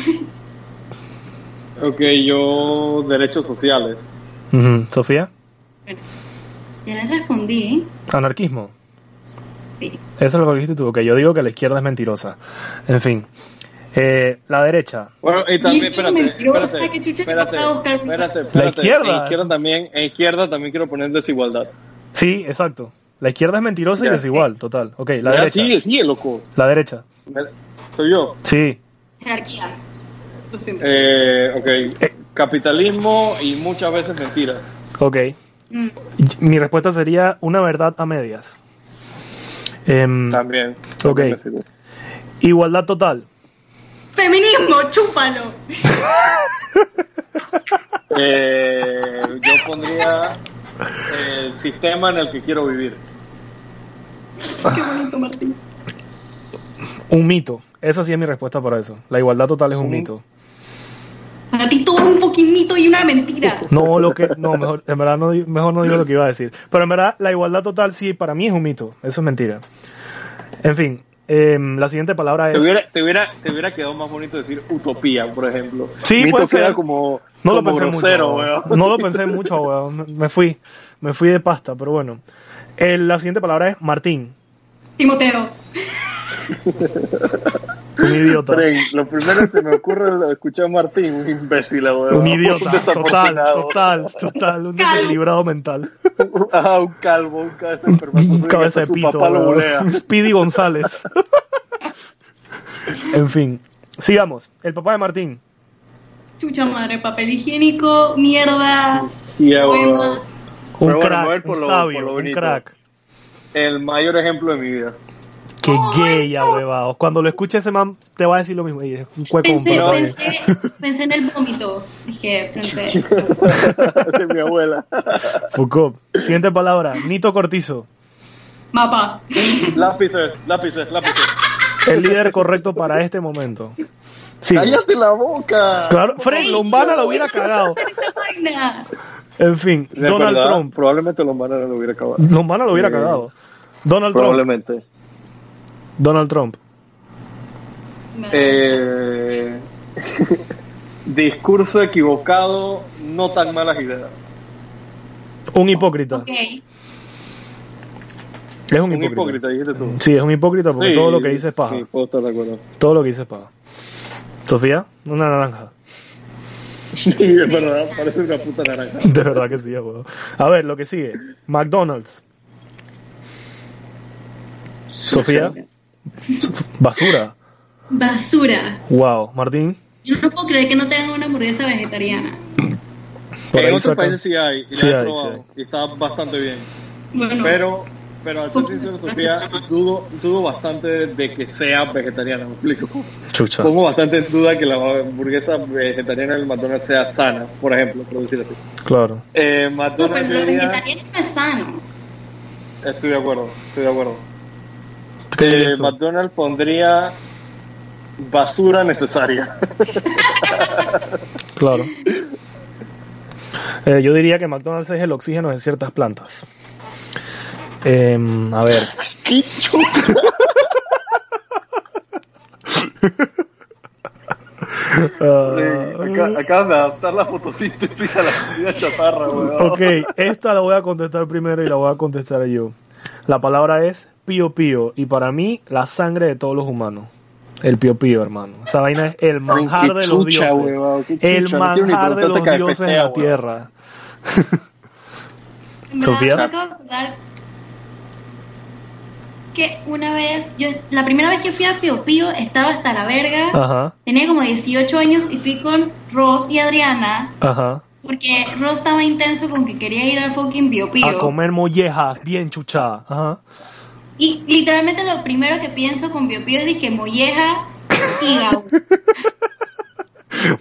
ok, yo derechos sociales. Sofía. Bueno, ya le respondí. Anarquismo. Sí. Eso es lo que dijiste tú. Ok, yo digo que la izquierda es mentirosa. En fin. Eh, la derecha. Bueno, y también, Bicho espérate, mentirosa, espérate, que espérate, espérate, espérate. izquierda. En izquierda también, en izquierda también quiero poner desigualdad. Sí, exacto. La izquierda es mentirosa y desigual, total. Ok, la Ya, derecha. Sigue, sigue, loco. La derecha. Soy yo. Sí. Jerarquía. Eh, ok. Capitalismo y muchas veces mentiras. Ok. Mm. Mi respuesta sería una verdad a medias. Em, También. Ok. Igualdad total. Feminismo, chúpalo. [laughs] Eh, yo pondría el sistema en el que quiero vivir. Qué bonito, Martín. Un mito. Esa sí es mi respuesta para eso. La igualdad total es un Un- mito. Para ti todo un fucking mito y una mentira. No, lo que. No, mejor, en verdad no, mejor no digo lo que iba a decir. Pero en verdad, la igualdad total sí, para mí es un mito. Eso es mentira. En fin, em, la siguiente palabra Te es. hubiera, te, hubiera, te hubiera quedado más bonito decir utopía, por ejemplo. Sí, Mito puede ser. queda como, No lo como pensé grosero, mucho. weón. weón. No lo pensé mucho, weón. Me- Me fui. Me fui de pasta, pero bueno. El- la siguiente palabra es Martín. Timoteo. [laughs] Un idiota. [laughs] Fren, lo primero que se me ocurre es escuchar a Martín, un imbécil. Un idiota. [laughs] Total, total, total. Un desequilibrado mental. [laughs] Ah, un calvo, un cabeza de Un que cabeza de pito. papá lo. Un Speedy González. en fin. Sigamos. El papá de Martín. Chucha madre, papel higiénico, mierda, Yeah, poemas. weón. Un bueno, crack, un lo- sabio, por lo un crack. El mayor ejemplo de mi vida. Qué gay, ya, huevado. Cuando lo escuche ese man, te va a decir lo mismo. Y es un cueco Pensé, pensé, pensé en el vómito. Dije, frente. [laughs] de mi abuela. Foucault. Siguiente palabra. Nito Cortizo. Mapa. lápices, lápices, lápices. El líder correcto para este momento. Sí. ¡Cállate la boca! Claro, Fred Lombana lo hubiera cagado. [laughs] En fin, Donald verdad, Trump. Probablemente Lombana no lo hubiera acabado. Lombana lo hubiera cagado. Donald Trump. Probablemente. Donald Trump. Eh, [laughs] discurso equivocado, no tan malas ideas. Un hipócrita. Es un Un hipócrita. hipócrita, dijiste tú. Sí, es un hipócrita porque Sí, todo lo que dice es paja. Sí, puedo estar de acuerdo. Todo lo que dice es paja. Sofía, una naranja. [laughs] Sí, es verdad, parece una puta naranja. [laughs] De verdad que sí, ya, huevo. A ver, lo que sigue. McDonald's. Sofía. Basura. Basura. Wow. Martín. Yo no puedo creer que no tengan una hamburguesa vegetariana. Por en ahí otros países sí hay, y Sí la he hay, probado, sí y está bastante bien. Bueno, Pero, pero al ser sincero, Sofía, dudo, dudo bastante de que sea vegetariana, me explico. Chucha. Pongo bastante en duda que la hamburguesa vegetariana del McDonald's sea sana, por ejemplo, por decir así. Claro. Eh, no, pero lo vegetariano no es sano. Estoy de acuerdo, estoy de acuerdo. ¿Qué Eh? McDonald's pondría basura necesaria. [laughs] Claro. Eh, yo diría que McDonald's es el oxígeno de ciertas plantas. Em, a ver. Ah, [laughs] Acá- Acaban de adaptar la fotosíntesis a la comida chatarra, weón. ok, esta la voy a contestar primero y la voy a contestar yo. La palabra es pío pío y para mí la sangre de todos los humanos. El pío pío, hermano. Esa vaina es el manjar de los chucha, dioses. el manjar de los dioses KFC, en la tierra. En [laughs] verdad, Sofía. me acabo de acordar que una vez, yo la primera vez que fui a Pío Pío estaba hasta la verga. Ajá, Tenía como 18 años y fui con Ross y Adriana ajá. porque Ross estaba intenso con que quería ir al fucking Pío A Pío. comer mollejas bien chuchadas. Ajá. Y literalmente lo primero que pienso con Pío Pío es que molleja, hígado.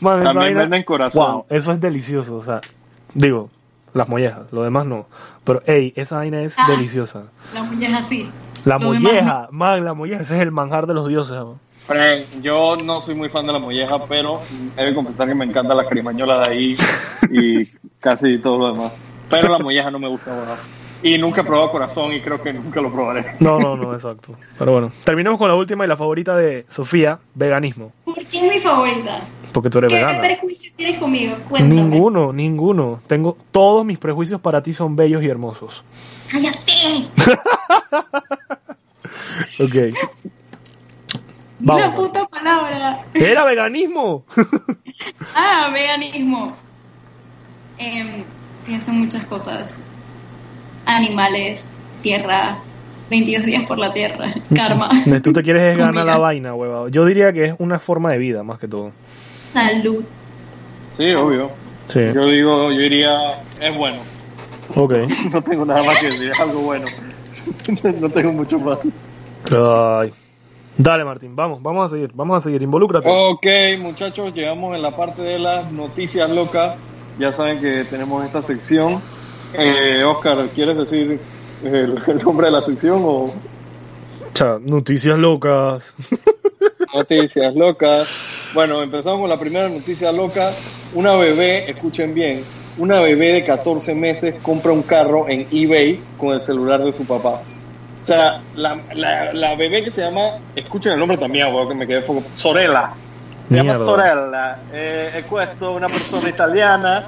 Man, esa También vaina- venden corazón. Wow, eso es delicioso. O sea, digo, las mollejas, lo demás no. Pero, hey, esa vaina es Ah. deliciosa. La molleja sí. La Lo demás molleja, man, la molleja, ese es el manjar de los dioses. Fren, yo no soy muy fan de la molleja, pero he de confesar que me encanta la carimañola de ahí y casi todo lo demás. Pero la molleja no me gusta, weón. Y nunca he probado corazón y creo que nunca lo probaré. No, no, no, exacto. Pero bueno, terminemos con la última y la favorita de Sofía, veganismo. ¿Por qué es mi favorita? Porque tú eres ¿Qué vegana. prejuicios tienes conmigo? Cuéntame. Ninguno, ninguno. Tengo todos mis prejuicios para ti son bellos y hermosos. ¡Cállate! [laughs] Ok. Una puta palabra. Era veganismo. [laughs] Ah, veganismo. Em, pienso en muchas cosas. Animales, tierra, 22 días por la tierra, [laughs] karma, Tú te quieres es ganar la vaina, huevado. Yo diría que es una forma de vida más que todo. salud. Sí, obvio. Sí. Yo digo, yo diría, es bueno. Ok. [laughs] No tengo nada más que decir, es algo bueno. [laughs] no tengo mucho más. Ay. Dale, Martín, vamos, vamos a seguir, vamos a seguir, involúcrate. Ok, muchachos, llegamos en la parte de las noticias locas. Ya saben que tenemos esta sección. Eh, Oscar, ¿quieres decir el, el nombre de la sección o Cha, noticias locas. [laughs] noticias locas? Bueno, empezamos con la primera noticia loca. Una bebé, escuchen bien, una bebé de 14 meses compra un carro en eBay con el celular de su papá. O sea, la, la, la bebé que se llama, escuchen el nombre también, weón, que me quedé foco, Sorella. Se llama. Sorella. Eh, una persona italiana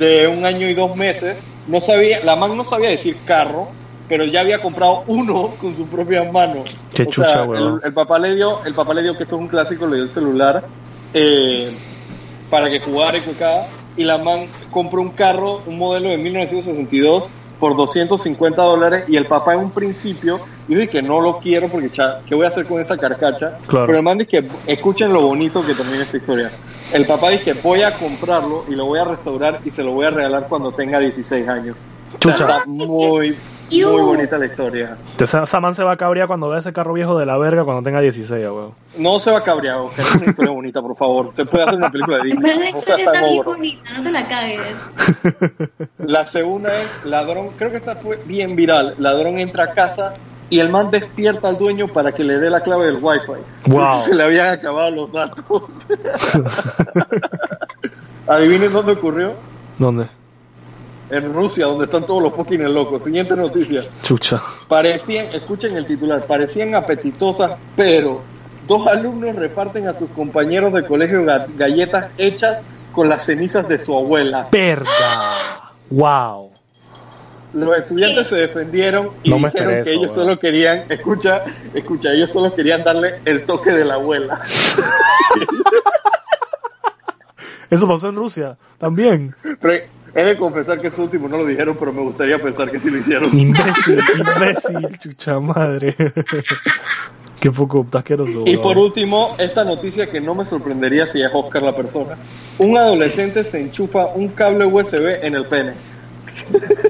de un año y dos meses. No sabía, la man no sabía decir carro, pero ya había comprado uno con sus propias manos. Qué O chucha, sea, el papá le dio, el papá le dio que esto es un clásico, le dio el celular eh, para que jugara y cuecada, y la man compró un carro, un modelo de 1962 por 250 dólares y el papá en un principio dijo que no lo quiero porque cha, ¿qué voy a hacer con esa carcacha? Claro. Pero el man dice que escuchen lo bonito que termina esta historia. El papá dice que voy a comprarlo y lo voy a restaurar y se lo voy a regalar cuando tenga 16 años. Chucha. está muy, muy bonita la historia. Esa, esa man se va a cabrear cuando vea ese carro viejo de la verga cuando tenga 16, ah, weón. No se va cabreado, que es una historia bonita, por favor. Se puede hacer una película de la Disney. No sea historia está tan bien bonita, no te la cagues. [laughs] La segunda es ladrón, creo que esta fue bien viral. Ladrón entra a casa y el man despierta al dueño para que le dé la clave del wifi. Wow. Se le habían acabado los datos. [laughs] Adivinen dónde ocurrió. ¿Dónde? En Rusia, donde están todos los fucking locos. Siguiente noticia. Chucha. Parecían, escuchen el titular, parecían apetitosas, pero dos alumnos reparten a sus compañeros de colegio ga- galletas hechas con las cenizas de su abuela. Perga. Wow. Los estudiantes se defendieron y No dijeron que eso, ellos solo querían, escucha, escucha, ellos solo querían darle el toque de la abuela. [laughs] Eso pasó en Rusia. También. Pero he de confesar que eso último no lo dijeron, pero me gustaría pensar que sí lo hicieron. Imbécil, imbécil, chucha madre. Qué poco asqueroso. Y por último, esta noticia que no me sorprendería si es Oscar la persona. Un adolescente se enchufa un cable USB en el pene.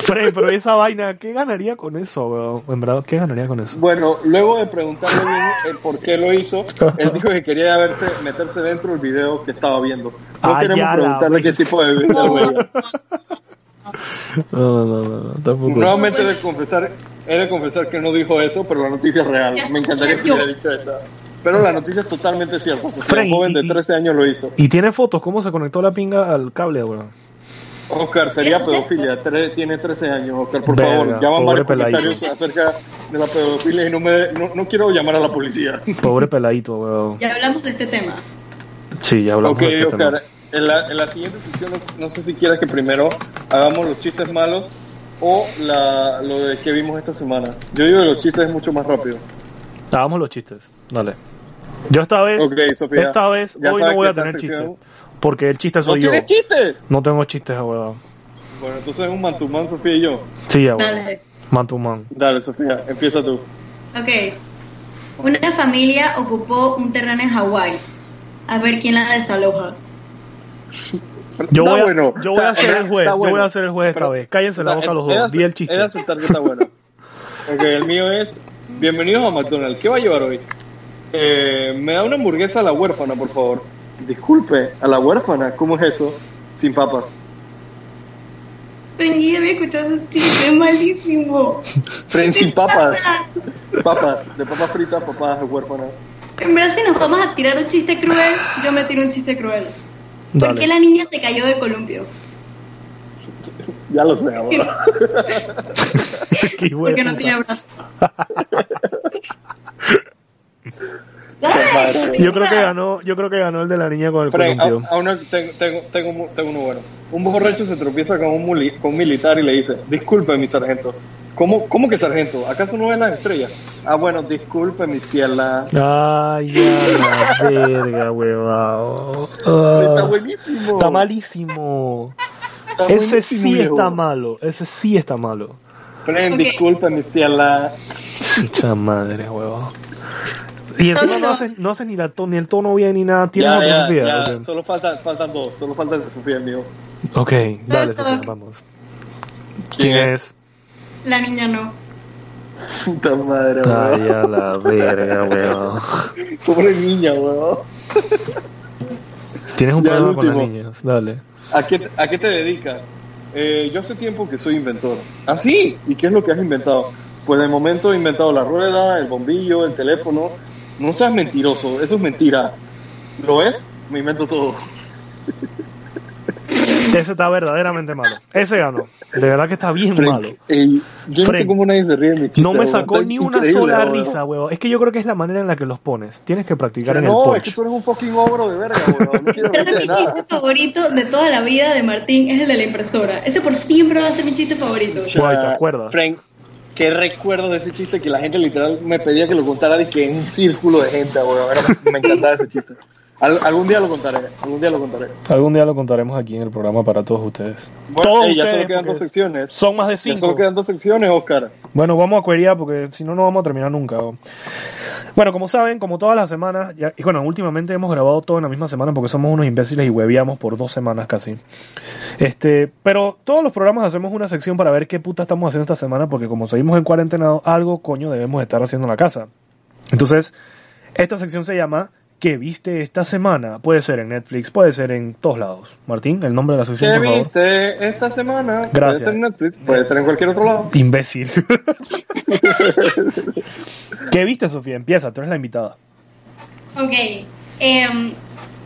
Frey, pero esa vaina, ¿qué ganaría con eso, weón? En verdad, ¿qué ganaría con eso? Bueno, luego de preguntarle bien el por qué lo hizo, él dijo que quería verse, meterse dentro del video que estaba viendo. No Ah, queremos ya la preguntarle qué tipo de video veía. No, no, no, no, tampoco. Nuevamente he de confesar, he de confesar que no dijo eso, pero la noticia es real. Me encantaría que hubiera dicho esa. Pero la noticia es totalmente cierta. Frank, un joven de y- 13 años lo hizo. Y tiene fotos, ¿cómo se conectó la pinga al cable, weón? Oscar, sería pedofilia. Tre- tiene 13 años, Oscar, por Verga, favor. Pobre varios peladito. comentarios acerca de la pedofilia y no, me, no, no quiero llamar a la policía. Pobre peladito, weón. Ya hablamos de este tema. Sí, ya hablamos Ok, de este Oscar. tema. En la, en la siguiente sección, no, no sé si quieres que primero hagamos los chistes malos o la, lo de que vimos esta semana. Yo digo que los chistes es mucho más rápido. Hagamos los chistes, dale. Yo esta vez, Sofía. esta vez, hoy no voy a tener chistes. Porque el chiste ¿No soy yo. tienes chistes? No tengo chistes, weón. Bueno, entonces es un mantumán, Sofía y yo. Sí, weón. Dale. Man to man. Dale, Sofía, empieza tú. Ok. Una familia ocupó un terreno en Hawái. A ver quién la desaloja. Yo voy a, bueno. yo O voy sea, a ser el juez. Yo bueno. voy a ser el juez esta Pero- vez. Cállense O la sea, boca los he de dos. Di el chiste. aceptar que está bueno. Ok, el mío es: Bienvenidos a McDonald's. ¿Qué va a llevar hoy? Eh, me da una hamburguesa a la huérfana, por favor. Disculpe, ¿a la huérfana? ¿Cómo es eso? Sin papas. Ya había escuchado un chiste malísimo. [laughs] Fren sin papas. Papas, de papas fritas, papas huérfanas. En verdad, si nos vamos a tirar un chiste cruel, yo me tiro un chiste cruel. ¿Por qué la niña se cayó de columpio? Ya lo sé, ahora. [laughs] Porque no tenía brazos. [laughs] Yo creo que ganó, yo creo que ganó el de la niña con el columpio. a- a uno- tengo, tengo, tengo, uno bueno. Un borracho se tropieza con un, muli- con un militar y le dice, disculpe mi sargento. ¿Cómo, ¿Cómo que sargento? ¿Acaso no ven las estrellas? Ah, bueno, disculpe mi ciela. Ay, ya la verga, huevado. Está buenísimo. Está malísimo. Está Ese sí viejo. está malo. Ese sí está malo. Fren, Ok. disculpe mi ciela. Chucha madre, huevado. Y encima no hace, no hace ni, la to- ni el tono bien ni nada. ¿Tienes Ya, otra ya, Sofía? ya. Ok. Solo faltan, faltan dos. Solo falta Sofía el mío. Ok, dale. Sofía, vamos. ¿Quién es? La niña no. Puta madre, Ay, weón. a la verga, huevado. [laughs] Pobre niña, weón. Tienes un Ya, problema con las niñas. Dale. ¿A qué, ¿A qué te dedicas? Eh, yo hace tiempo que soy inventor. ¿Ah, sí? ¿Y qué es lo que has inventado? Pues de momento he inventado la rueda, el bombillo, el teléfono. No seas mentiroso, eso es mentira. ¿Lo ves? Me invento todo. Ese está verdaderamente malo. Ese ganó. De verdad que está bien Frank, malo. ey, yo no Frank, sé cómo nadie se ríe de mi chiste, No me weón. sacó ni una sola weón. risa, huevón. Es que yo creo que es la manera en la que los pones. Tienes que practicar Pero en el no, es que tú eres un fucking ogro de verga, weón. No quiero mi chiste favorito de toda la vida de Martín es el de la impresora. Ese por siempre va a ser mi chiste favorito. Guay, ¿te acuerdas? Frank, qué recuerdo de ese chiste que la gente literal me pedía que lo contara y que en un círculo de gente. Era- Me encantaba ese chiste. Al- algún día lo contaré, algún día lo contaré. Algún día lo contaremos aquí en el programa para todos ustedes. Bueno, Todos ey, ya ustedes, solo quedan dos secciones. Son más de Ya solo cinco. quedan dos secciones, Oscar. Bueno, vamos a quería porque si no, no vamos a terminar nunca. ¿no? Bueno, como saben, como todas las semanas, ya- y bueno, últimamente hemos grabado todo en la misma semana porque somos unos imbéciles y hueveamos por dos semanas casi. Este, pero todos los programas hacemos una sección para ver qué puta estamos haciendo esta semana porque como seguimos en cuarentena, algo coño debemos estar haciendo en la casa. Entonces, esta sección se llama ¿Qué viste esta semana? Puede ser en Netflix, puede ser en todos lados. Martín, el nombre de la sección, ¿Qué por favor. viste esta semana? Gracias. Puede ser en Netflix, puede ser en cualquier otro lado. Imbécil. [laughs] ¿Qué viste, Sofía? Empieza, tú eres la invitada. Ok, em,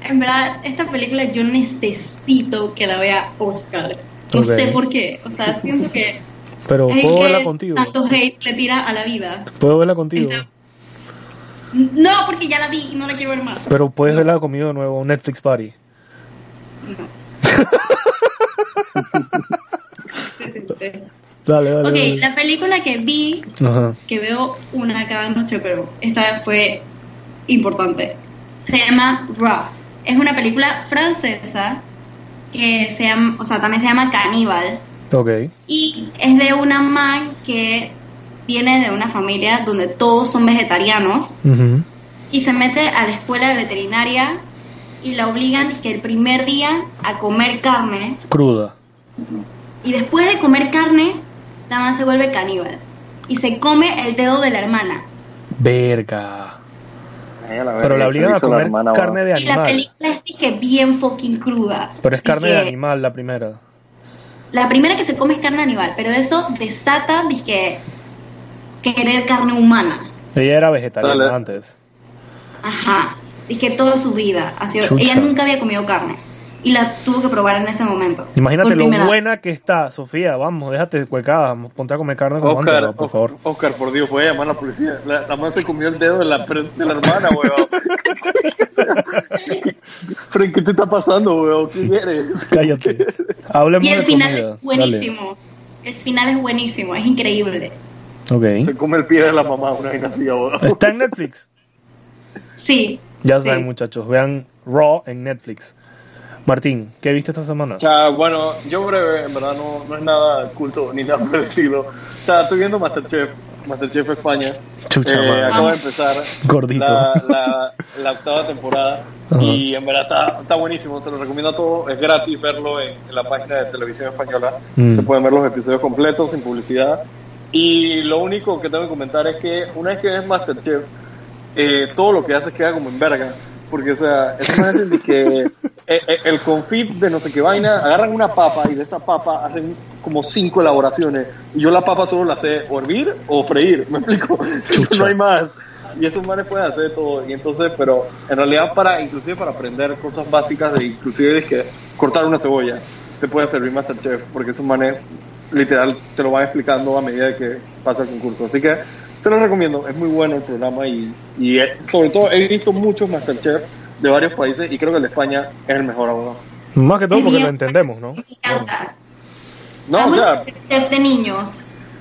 en verdad, esta película yo necesito que la vea Oscar. No sé por qué. O sea, siento que Pero puedo verla contigo. tanto hate le tira a la vida. Puedo verla contigo. No, porque ya la vi y no la quiero ver más. Pero puedes verla conmigo de nuevo, Netflix Party. No. [laughs] Dale, dale. ok, dale. la película que vi, Ajá. que veo una cada noche, pero esta vez fue importante. Se llama Raw. Es una película francesa que se llama, o sea, también se llama Caníbal. Ok. Y es de una man que viene de una familia donde todos son vegetarianos y se mete a la escuela de veterinaria y la obligan que el primer día a comer carne Cruda. y después de comer carne la man se vuelve caníbal y se come el dedo de la hermana. Verga. Pero la obligan a comer carne de Y la animal. película es dije, bien fucking cruda. Pero es carne de animal la primera. La primera que se come es carne animal, pero eso desata dizque, querer carne humana. Ella era vegetariana Dale. antes. Ajá. Dije toda su vida. Ha sido, ella nunca había comido carne. Y la tuvo que probar en ese momento. Imagínate lo buena que está, Sofía. Vamos, déjate cuecada. Ponte a comer carne como Oscar, antes, ¿no? por favor. Oscar, por Dios, voy a llamar a la policía. La, la se comió el dedo de la, de la hermana, weón. [laughs] Frank, ¿qué te está pasando, weón? ¿Qué quieres? [laughs] Cállate. Hablemos Y el de final comida. es buenísimo. El final es buenísimo, es increíble. Dale. Ok. Se come el pie de la mamá, una vaina así. Está en Netflix. Sí. Ya Sí. saben, muchachos. Vean Raw en Netflix. Martín, ¿qué viste esta semana? O sea, bueno, yo breve, en verdad no, no es nada culto ni nada por el estilo. O sea, estoy viendo Masterchef, Masterchef España. Chucha Eh, acaba de empezar Gordito. La, la, la octava temporada Ajá. y en verdad está, está buenísimo, se lo recomiendo a todos, es gratis verlo en, en la página de televisión española, Mm. se pueden ver los episodios completos sin publicidad y lo único que tengo que comentar es que una vez que ves Masterchef, eh, todo lo que haces queda como en verga. Porque, o sea, eso me hacen de que [laughs] eh, eh, el confit de no sé qué vaina, agarran una papa y de esa papa hacen como cinco elaboraciones. Y yo la papa solo la sé o hervir o freír, ¿me explico? [laughs] Chucha. no hay más. Y esos manes pueden hacer todo. Y entonces, pero en realidad para, inclusive para aprender cosas básicas de inclusive de que cortar una cebolla, te puede servir Masterchef, porque esos manes literal te lo van explicando a medida que pasa el concurso. Así que te lo recomiendo, es muy bueno el programa y, y eh, sobre todo he visto muchos Masterchef de varios países y creo que el de España es el mejor abogado. Más que todo porque lo entendemos, ¿no? Me encanta. No, o sea, el de niños.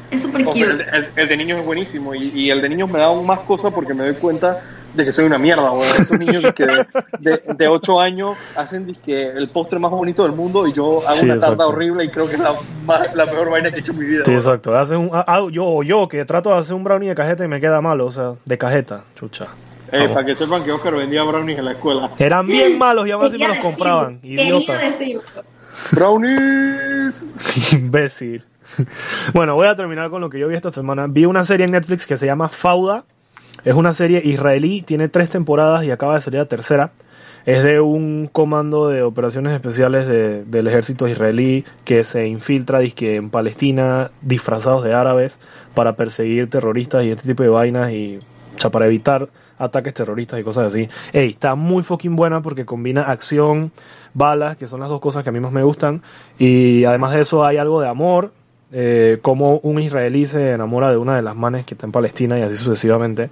Es súper el, cute. el- el de niños es buenísimo y, y el de niños me da aún más cosas porque me doy cuenta de que soy una mierda, weón. [laughs] Esos niños que de, de, de 8 años hacen disque el postre más bonito del mundo y yo hago Sí, una tarta exacto. horrible y creo que es la, más- la mejor vaina que he hecho en mi vida. Sí, exacto. Haces un, ah, ah, yo, yo que trato de hacer un brownie de cajeta y me queda malo, o sea, de cajeta, chucha. Eh, para que sepan que Oscar vendía brownies en la escuela. Eran bien malos y aún así me los compraban. Idiota. ¡Brownies! [laughs] Imbécil. [laughs] Bueno, voy a terminar con lo que yo vi esta semana. Vi una serie en Netflix que se llama Fauda. Es una serie israelí, tiene tres temporadas y acaba de salir la tercera. Es de un comando de operaciones especiales de- del ejército israelí que se infiltra en Palestina disfrazados de árabes para perseguir terroristas y este tipo de vainas y para evitar ataques terroristas y cosas así. Ey, está muy fucking buena porque combina acción, balas, que son las dos cosas que a mí más me gustan. Y además de eso hay algo de amor, eh, como un israelí se enamora de una de las manes que está en Palestina y así sucesivamente.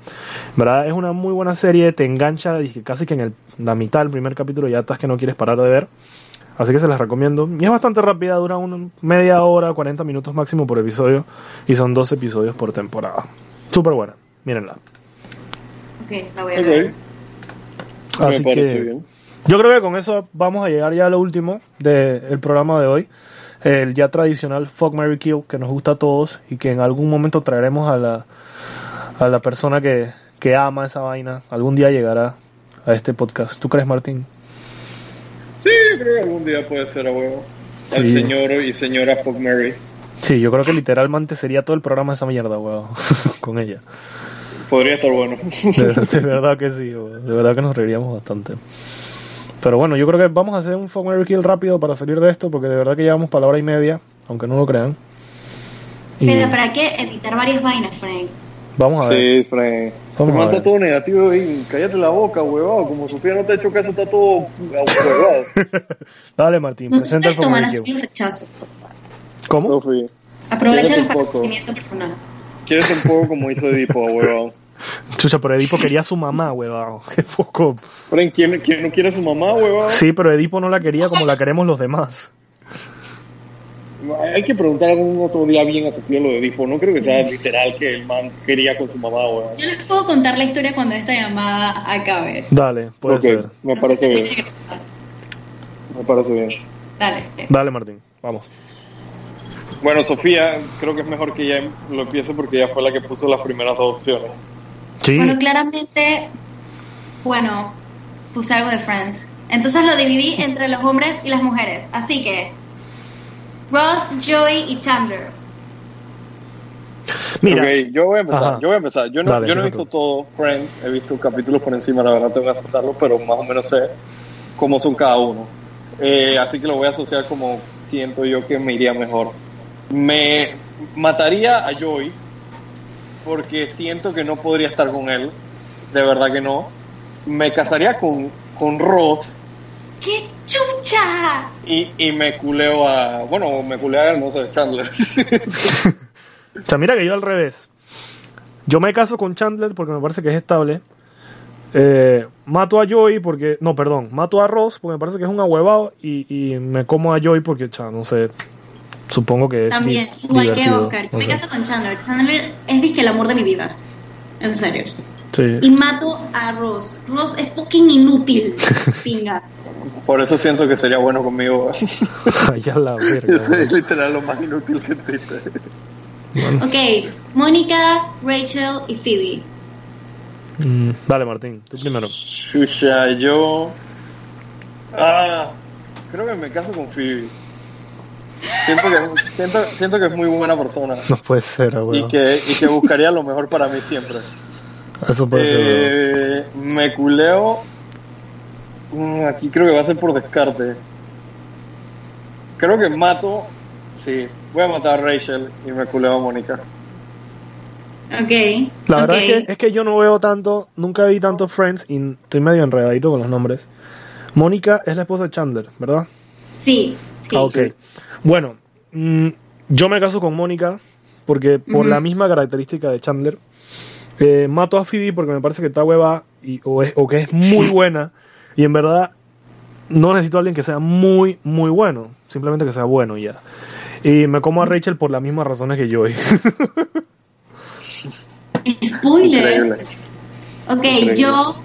¿Verdad? Es una muy buena serie, te engancha casi que en el- la mitad del primer capítulo ya estás que no quieres parar de ver. Así que se las recomiendo. Y es bastante rápida, dura una media hora, 40 minutos máximo por episodio. Y son dos episodios por temporada. Súper buena, mírenla. Ok, la voy a ver. Ok. Así que bien. yo creo que con eso vamos a llegar ya a lo último del programa de hoy. El ya tradicional Fuck Mary Kill que nos gusta a todos y que en algún momento traeremos a la, a la persona que, que ama esa vaina. Algún día llegará a este podcast. ¿Tú crees, Martín? Sí, creo que algún día puede ser a huevo. Al Sí. señor y señora Fuck Mary. Sí, yo creo que literalmente sería todo el programa esa mierda, weón, [laughs] con ella. Podría estar bueno. De, de verdad que sí, weón, de verdad que nos reiríamos bastante. Pero bueno, yo creo que vamos a hacer un Fuck Mary Kill rápido para salir de esto, porque de verdad que llevamos palabra y media, aunque no lo crean. Y Pero ¿para qué editar varias vainas, Frank? vamos a ver. Sí, Frank. Vamos a Manda ver. todo negativo y cállate la boca, huevado. Como Sofía no te ha hecho caso, está todo huevado. [laughs] Dale, Martín, No presenta el puedes Fuck tomar Mary así Kill. los rechazos. ¿Cómo? Aprovecha el Quédate un poco. conocimiento personal. quieres un poco como hizo Edipo, huevado. Chucha, pero Edipo quería a su mamá, weón. [laughs] Qué. Frank, ¿quién, ¿quién no quiere a su mamá, huevado? Sí, pero Edipo no la quería como la queremos los demás. Hay que preguntar algún otro día bien a Sofía lo de Edipo. No creo que sea literal que el man quería con su mamá, huevado. Yo les puedo contar la historia cuando esta llamada acabe. Dale, puede ser. me parece bien. Me parece bien. Dale. Dale, Martín, vamos. Bueno, Sofía, creo que es mejor que ella lo empiece porque ella fue la que puso las primeras dos opciones. Sí, Bueno, claramente, bueno, puse algo de Friends. Entonces lo dividí entre los hombres y las mujeres. Así que, Ross, Joey y Chandler. mira. Ok, yo voy a empezar. Ajá. Yo voy a empezar. Yo no, Dale, yo no he visto todo Friends, he visto capítulos por encima, la verdad tengo que aceptarlo, pero más o menos sé cómo son cada uno. Eh, así que lo voy a asociar como siento yo que me iría mejor. Me mataría a Joey porque siento que no podría estar con él. De verdad que no. Me casaría con, con Ross ¡Qué chucha! y, y me culeo a. Bueno, me culeo a, no sé, Chandler. [laughs] O sea, mira que yo al revés. Yo me caso con Chandler porque me parece que es estable. Eh, mato a Joey porque. No, perdón. Mato a Ross porque me parece que es un ahuevado. Y, y me como a Joey porque, cha, no sé. Supongo que es También, igual que divertido, Oscar. Yo me caso con Chandler. Chandler es disque el amor de mi vida. En serio. Sí. Y mato a Ross. Ross es fucking inútil. [laughs] Pinga. Por eso siento que sería bueno conmigo. [laughs] Ay, a la verga. Weón. es literal lo más inútil que existe. Bueno, Ok, Mónica, Rachel y Phoebe. mm, dale, Martín. Tú primero. Shusha, yo. Ah, creo que me caso con Phoebe. Siento que, siento, siento que es muy buena persona No puede ser, y weón. que, y que buscaría lo mejor para mí siempre. Eso puede ser, weón. Eh, me culeo. Mm, Aquí creo que va a ser por descarte. Creo que mato. Sí, voy a matar a Rachel y me culeo a Mónica. Ok. La verdad es, que, es que yo no veo tanto, nunca vi tanto Friends y estoy medio enredadito con los nombres. Mónica es la esposa de Chandler, ¿verdad? Sí, sí. Ah, ok. Bueno, mm, yo me caso con Mónica porque por la misma característica de Chandler. Eh, mato a Phoebe porque me parece que está hueva y, o, es- o que es muy buena y en verdad no necesito a alguien que sea muy, muy bueno, simplemente que sea bueno y ya. Y me como a Rachel por las mismas razones que Joey. [laughs] Spoiler. Increíble. Ok, Increíble. yo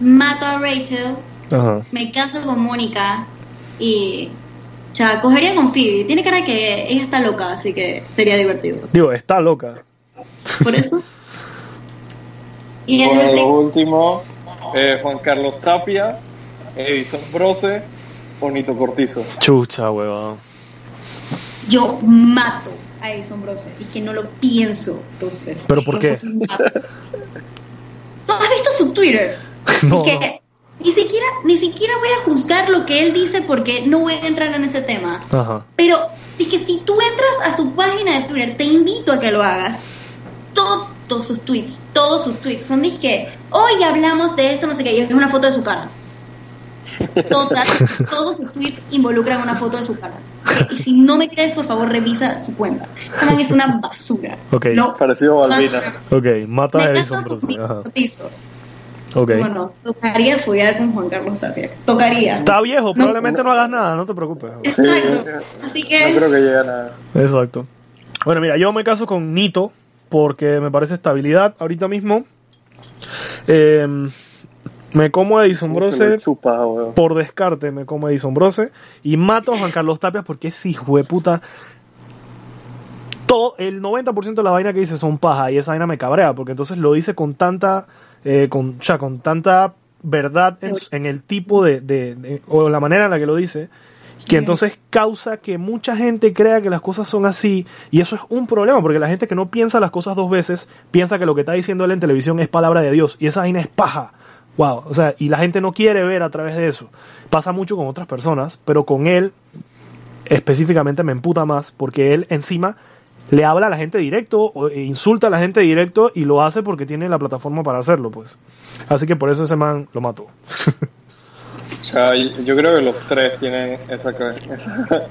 mato a Rachel, Ajá. me caso con Mónica y. O sea, cogería con Phoebe. Tiene cara que ella está loca, así que sería divertido. Digo, está loca. Por eso. [laughs] y el Bueno, lo último- eh, Juan Carlos Tapia, Edison Brose, Bonito Cortizo. Chucha, huevón. yo mato a Edison Brose. Es que no lo pienso dos veces. ¿Pero por qué? ¿Tú has visto su Twitter? [laughs] No, es que ni siquiera, ni siquiera voy a juzgar lo que él dice porque no voy a entrar en ese tema. Ajá. Pero es que si tú entras a su página de Twitter, te invito a que lo hagas. Todos sus tweets, todos sus tweets son que hoy hablamos de esto, no sé qué, y es una foto de su cara. Todas, [laughs] todos sus tweets involucran una foto de su cara. Y si no me crees, por favor, revisa su cuenta. Como es una basura. Ok. No. Parecido a Balbina. Ok, mata a Me Edison caso con Brose. mi Ajá. cortizo. Ok. Bueno, tocaría follar con Juan Carlos Tapia. Tocaría. Está viejo, probablemente no, hagas nada, no te preocupes. Exacto. Así que. No creo que llegue a nada. Exacto. Bueno, mira, yo me caso con Nito porque me parece estabilidad ahorita mismo. Eh, me como a Edison Brose chupa, por descarte, me como a Edison Brose y mato a Juan Carlos Tapias porque es hijo de puta. Todo, el 90% de la vaina que dice son paja y esa vaina me cabrea porque entonces lo dice con tanta, eh, con, o sea, con tanta verdad en, en el tipo de, de- de- o la manera en la que lo dice que entonces causa que mucha gente crea que las cosas son así y eso es un problema porque la gente que no piensa las cosas dos veces piensa que lo que está diciendo él en televisión es palabra de Dios y esa vaina es paja. Wow, o sea, y la gente no quiere ver a través de eso. Pasa mucho con otras personas, pero con él específicamente me emputa más porque él encima le habla a la gente directo o e insulta a la gente directo y lo hace porque tiene la plataforma para hacerlo, pues. Así que por eso ese man lo mató. [laughs] O sea, yo creo que los tres tienen esa, esa,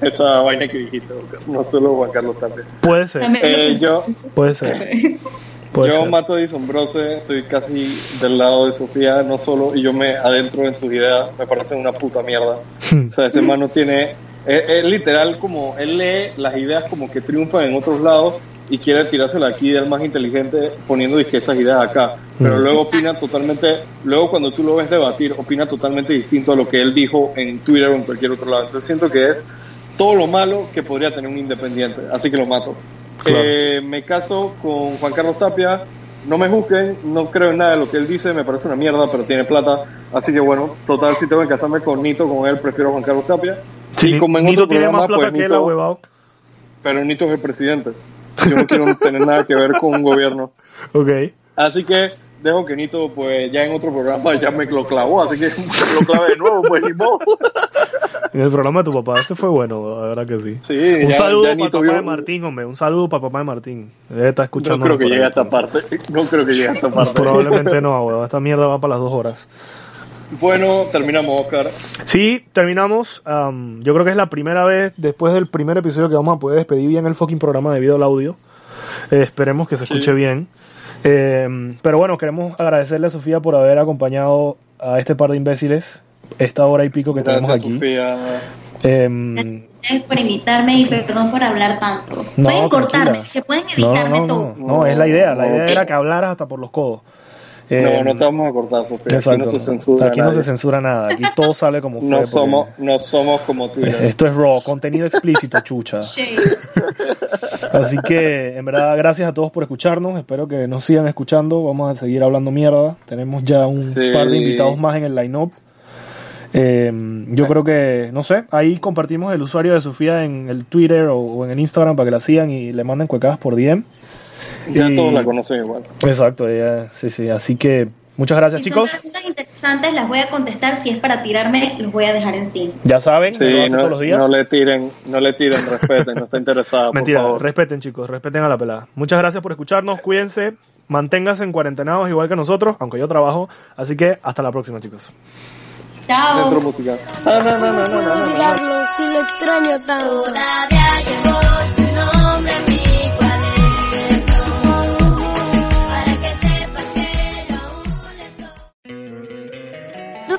[laughs] esa vaina que dijiste, no solo Juan Carlos Tapia. Puede ser, También- Eh, yo puede ser. [laughs] Puede yo ser. mato a Edison Brose, estoy casi del lado de Sofía, no solo, y yo me adentro en sus ideas, me parecen una puta mierda. O sea, ese man no tiene, es, es literal como, él lee las ideas como que triunfan en otros lados y quiere tirársela aquí del más inteligente poniendo disque esas ideas acá. Pero Mm. luego opina totalmente, luego cuando tú lo ves debatir, opina totalmente distinto a lo que él dijo en Twitter o en cualquier otro lado. Entonces siento que es todo lo malo que podría tener un independiente, así que lo mato. Claro. Eh, me caso con Juan Carlos Tapia, no me juzguen, no creo en nada de lo que él dice, me parece una mierda, pero tiene plata, así que bueno, total, si tengo que casarme con Nito, con él prefiero a Juan Carlos Tapia. Sí, y como en Nito otro tiene más plata pues, que él, Nito- huevado. pero Nito es el presidente. [laughs] Yo no quiero tener nada que ver con un gobierno. Ok. Así que dejo que Nito, pues ya en otro programa ya me lo clavó, así que [laughs] lo clave de nuevo, pues ni modo. [laughs] En el programa de tu papá, ese fue bueno, la verdad que sí. Sí, Un ya- saludo ya para Nito papá vio- de Martín, hombre. Un saludo para papá de Martín. Debe estar escuchando. No creo que llegue a esta parte. No creo que llegue a esta parte. Probablemente no, huevado. Esta mierda va para las dos horas. Bueno, terminamos, Oscar. Sí, terminamos. Am, yo creo que es la primera vez, después del primer episodio, que vamos a poder despedir bien el fucking programa debido al audio. Eh, esperemos que se escuche Sí. bien. Eh, pero bueno, queremos agradecerle a Sofía por haber acompañado a este par de imbéciles esta hora y pico que tenemos Gracias, aquí. Sofía. Em, Gracias por invitarme y perdón por hablar tanto. No, pueden cortarme, tranquila. que pueden no, editarme no, todo. no, no, es la idea. La No. idea era que hablaras hasta por los codos. No, Em, no te vamos a cortar, Sofía. Exacto. Aquí no se censura. Aquí no nadie. se censura nada. Aquí todo sale como [laughs] fue. No somos, no somos como Twitter. Esto es raw, contenido explícito, [laughs] chucha. Así que, en verdad, gracias a todos por escucharnos. Espero que nos sigan escuchando. Vamos a seguir hablando mierda. Tenemos ya un Sí. par de invitados más en el line-up. Eh, yo creo que, no sé, ahí compartimos el usuario de Sofía en el Twitter o, o en el Instagram para que la sigan y le manden cuecadas por DM. Ya y- todos la conocen igual. Exacto, ella- sí, sí. Así que, muchas gracias, Si chicos. son preguntas interesantes, las voy a contestar. Si es para tirarme, los voy a dejar en sí. Ya saben, Sí, no, todos los días. no le tiren, no le tiren, respeten, no está interesada, por Mentira, favor. respeten chicos, respeten a la pelada. Muchas gracias por escucharnos, cuídense, manténganse en cuarentenados igual que nosotros, aunque yo trabajo. Así que hasta la próxima chicos. Chao. Dentro música. Ah, no, no, no, no, no, no. olvidarlo si